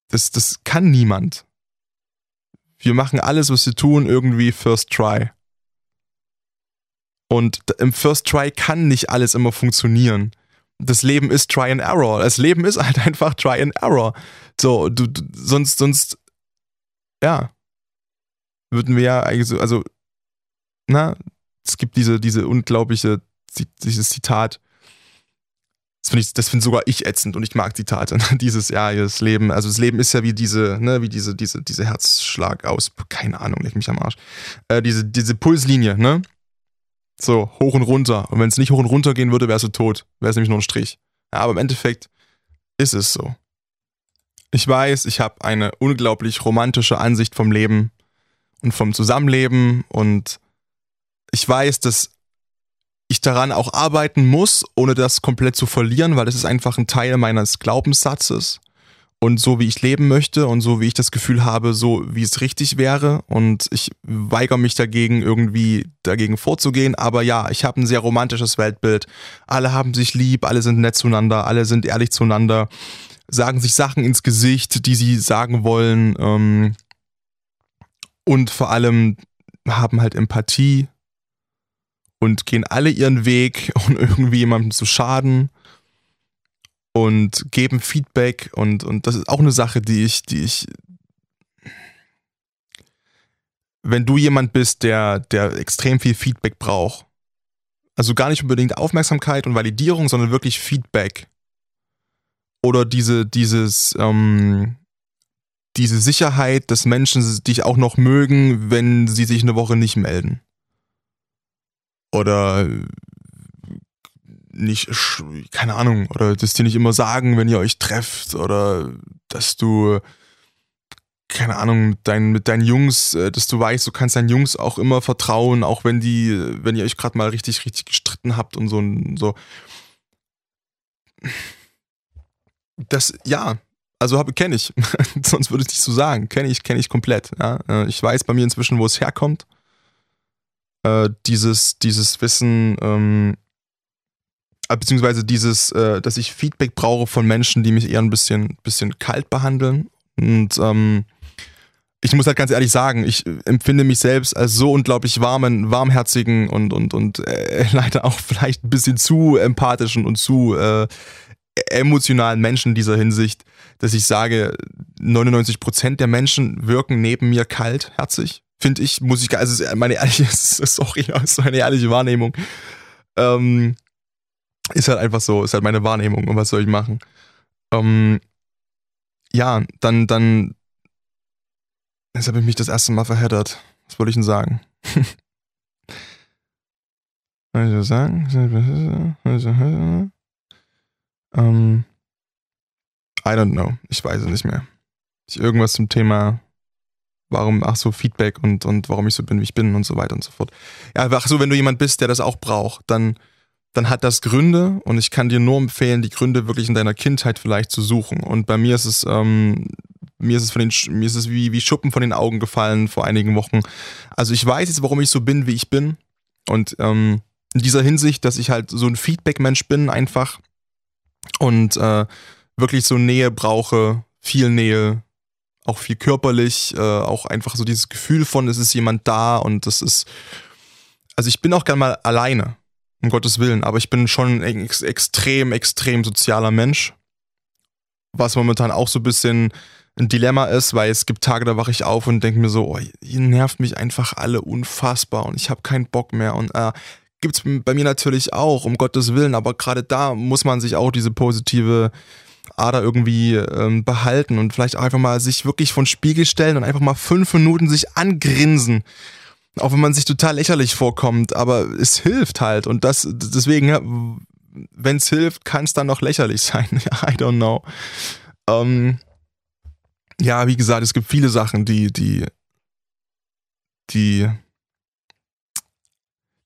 Das, das kann niemand. Wir machen alles, was wir tun, irgendwie First Try. Und im First Try kann nicht alles immer funktionieren. Das Leben ist Try and Error. Das Leben ist halt (laughs) einfach Try and Error. So, du, du sonst, sonst, ja, würden wir ja eigentlich so, also, na, es gibt diese, diese unglaubliche, dieses Zitat, das finde ich, das finde sogar ich ätzend und ich mag Zitate. Ne? (laughs) Dieses, ja, das Leben, also das Leben ist ja wie diese, ne, wie diese, diese, diese Herzschlag aus, keine Ahnung, leg mich am Arsch. Äh, diese, diese Pulslinie, ne? So, hoch und runter. Und wenn es nicht hoch und runter gehen würde, wärst du tot. Wäre es nämlich nur ein Strich. Ja, aber im Endeffekt ist es so. Ich weiß, ich habe eine unglaublich romantische Ansicht vom Leben und vom Zusammenleben und ich weiß, dass ich daran auch arbeiten muss, ohne das komplett zu verlieren, weil das ist einfach ein Teil meines Glaubenssatzes. Und so wie ich leben möchte und so wie ich das Gefühl habe, so wie es richtig wäre. Und ich weigere mich dagegen irgendwie dagegen vorzugehen, aber ja, ich habe ein sehr romantisches Weltbild. Alle haben sich lieb, alle sind nett zueinander, alle sind ehrlich zueinander, sagen sich Sachen ins Gesicht, die sie sagen wollen ähm, und vor allem haben halt Empathie und gehen alle ihren Weg, (laughs) ohne irgendwie jemandem zu schaden und geben Feedback und, und das ist auch eine Sache, die ich, die ich, wenn du jemand bist, der, der extrem viel Feedback braucht, also gar nicht unbedingt Aufmerksamkeit und Validierung, sondern wirklich Feedback oder diese, dieses, ähm, diese Sicherheit, dass Menschen dich auch noch mögen, wenn sie sich eine Woche nicht melden oder nicht, keine Ahnung, oder dass die nicht immer sagen, wenn ihr euch trefft, oder dass du, keine Ahnung, dein, mit deinen Jungs, äh, dass du weißt, du kannst deinen Jungs auch immer vertrauen, auch wenn die, wenn ihr euch gerade mal richtig, richtig gestritten habt und so und so. Das, ja, also kenne ich. (laughs) Sonst würde ich nicht so sagen. Kenne ich, kenne ich komplett. Ja? Äh, ich weiß bei mir inzwischen, wo es herkommt äh, dieses, dieses Wissen, ähm, äh, beziehungsweise dieses, äh, dass ich Feedback brauche von Menschen, die mich eher ein bisschen, bisschen kalt behandeln. Und ähm, ich muss halt ganz ehrlich sagen, ich empfinde mich selbst als so unglaublich warmen, warmherzigen und, und, und äh, (laughs) leider auch vielleicht ein bisschen zu empathischen und zu äh, emotionalen Menschen in dieser Hinsicht, dass ich sage, 99% der Menschen wirken neben mir kaltherzig finde ich, muss ich, also meine ehrliche, (laughs) sorry, (laughs) ist eine ehrliche Wahrnehmung. Ähm, ist halt einfach so, ist halt meine Wahrnehmung und was soll ich machen? Ähm, ja, dann, dann, jetzt habe ich mich das erste Mal verheddert. Was wollte ich denn sagen? (laughs) was soll ich sagen? Ähm, I don't know. Ich weiß es nicht mehr. Ich irgendwas zum Thema warum, ach so, Feedback und, und warum ich so bin, wie ich bin und so weiter und so fort. Ja, ach so, wenn du jemand bist, der das auch braucht, dann, dann hat das Gründe und ich kann dir nur empfehlen, die Gründe wirklich in deiner Kindheit vielleicht zu suchen. Und bei mir ist es, ähm, mir ist es von den, mir ist es wie, wie Schuppen von den Augen gefallen vor einigen Wochen. Also ich weiß jetzt, warum ich so bin, wie ich bin. Und ähm, in dieser Hinsicht, dass ich halt so ein Feedback-Mensch bin, einfach und äh, wirklich so Nähe brauche, viel Nähe, auch viel körperlich, äh, auch einfach so dieses Gefühl von, es ist jemand da und das ist, also ich bin auch gern mal alleine, um Gottes Willen, aber ich bin schon ein ex extrem, extrem sozialer Mensch, was momentan auch so ein bisschen ein Dilemma ist, weil es gibt Tage, da wache ich auf und denke mir so, oh, ihr nervt mich einfach alle unfassbar und ich habe keinen Bock mehr und äh, gibt's bei mir natürlich auch, um Gottes Willen, aber gerade da muss man sich auch diese positive Ader irgendwie ähm, behalten und vielleicht einfach mal sich wirklich von Spiegel stellen und einfach mal fünf Minuten sich angrinsen. Auch wenn man sich total lächerlich vorkommt, aber es hilft halt und das, deswegen, wenn es hilft, kann es dann noch lächerlich (laughs) sein. I don't know. Ähm, ja, wie gesagt, es gibt viele Sachen, die, die, die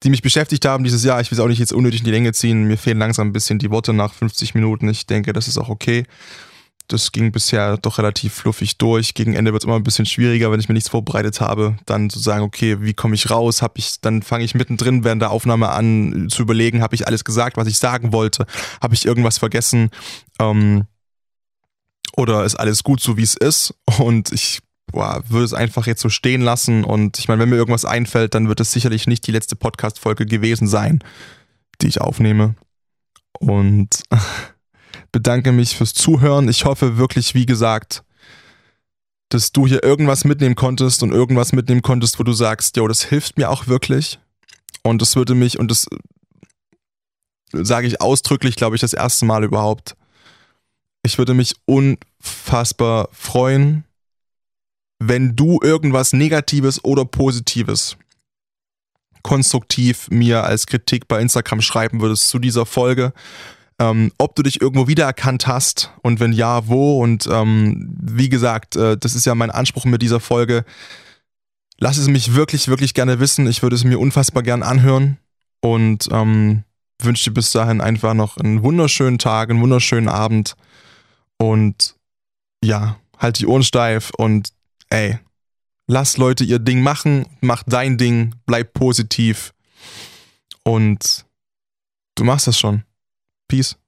die mich beschäftigt haben dieses Jahr. Ich will es auch nicht jetzt unnötig in die Länge ziehen. Mir fehlen langsam ein bisschen die Worte nach 50 Minuten. Ich denke, das ist auch okay. Das ging bisher doch relativ fluffig durch. Gegen Ende wird es immer ein bisschen schwieriger, wenn ich mir nichts vorbereitet habe, dann zu sagen, okay, wie komme ich raus? Hab ich, dann fange ich mittendrin während der Aufnahme an zu überlegen, habe ich alles gesagt, was ich sagen wollte? Habe ich irgendwas vergessen? Ähm, oder ist alles gut so, wie es ist? Und ich boah, würde es einfach jetzt so stehen lassen. Und ich meine, wenn mir irgendwas einfällt, dann wird es sicherlich nicht die letzte Podcast-Folge gewesen sein, die ich aufnehme. Und (laughs) bedanke mich fürs Zuhören. Ich hoffe wirklich, wie gesagt, dass du hier irgendwas mitnehmen konntest und irgendwas mitnehmen konntest, wo du sagst, jo, das hilft mir auch wirklich. Und das würde mich, und das sage ich ausdrücklich, glaube ich, das erste Mal überhaupt. Ich würde mich unfassbar freuen, wenn du irgendwas Negatives oder Positives konstruktiv mir als Kritik bei Instagram schreiben würdest zu dieser Folge. Ähm, ob du dich irgendwo wiedererkannt hast und wenn ja, wo. Und ähm, wie gesagt, äh, das ist ja mein Anspruch mit dieser Folge. Lass es mich wirklich, wirklich gerne wissen. Ich würde es mir unfassbar gern anhören und ähm, wünsche dir bis dahin einfach noch einen wunderschönen Tag, einen wunderschönen Abend und ja, halt die Ohren steif und ey, lass Leute ihr Ding machen, mach dein Ding, bleib positiv und du machst das schon. Peace.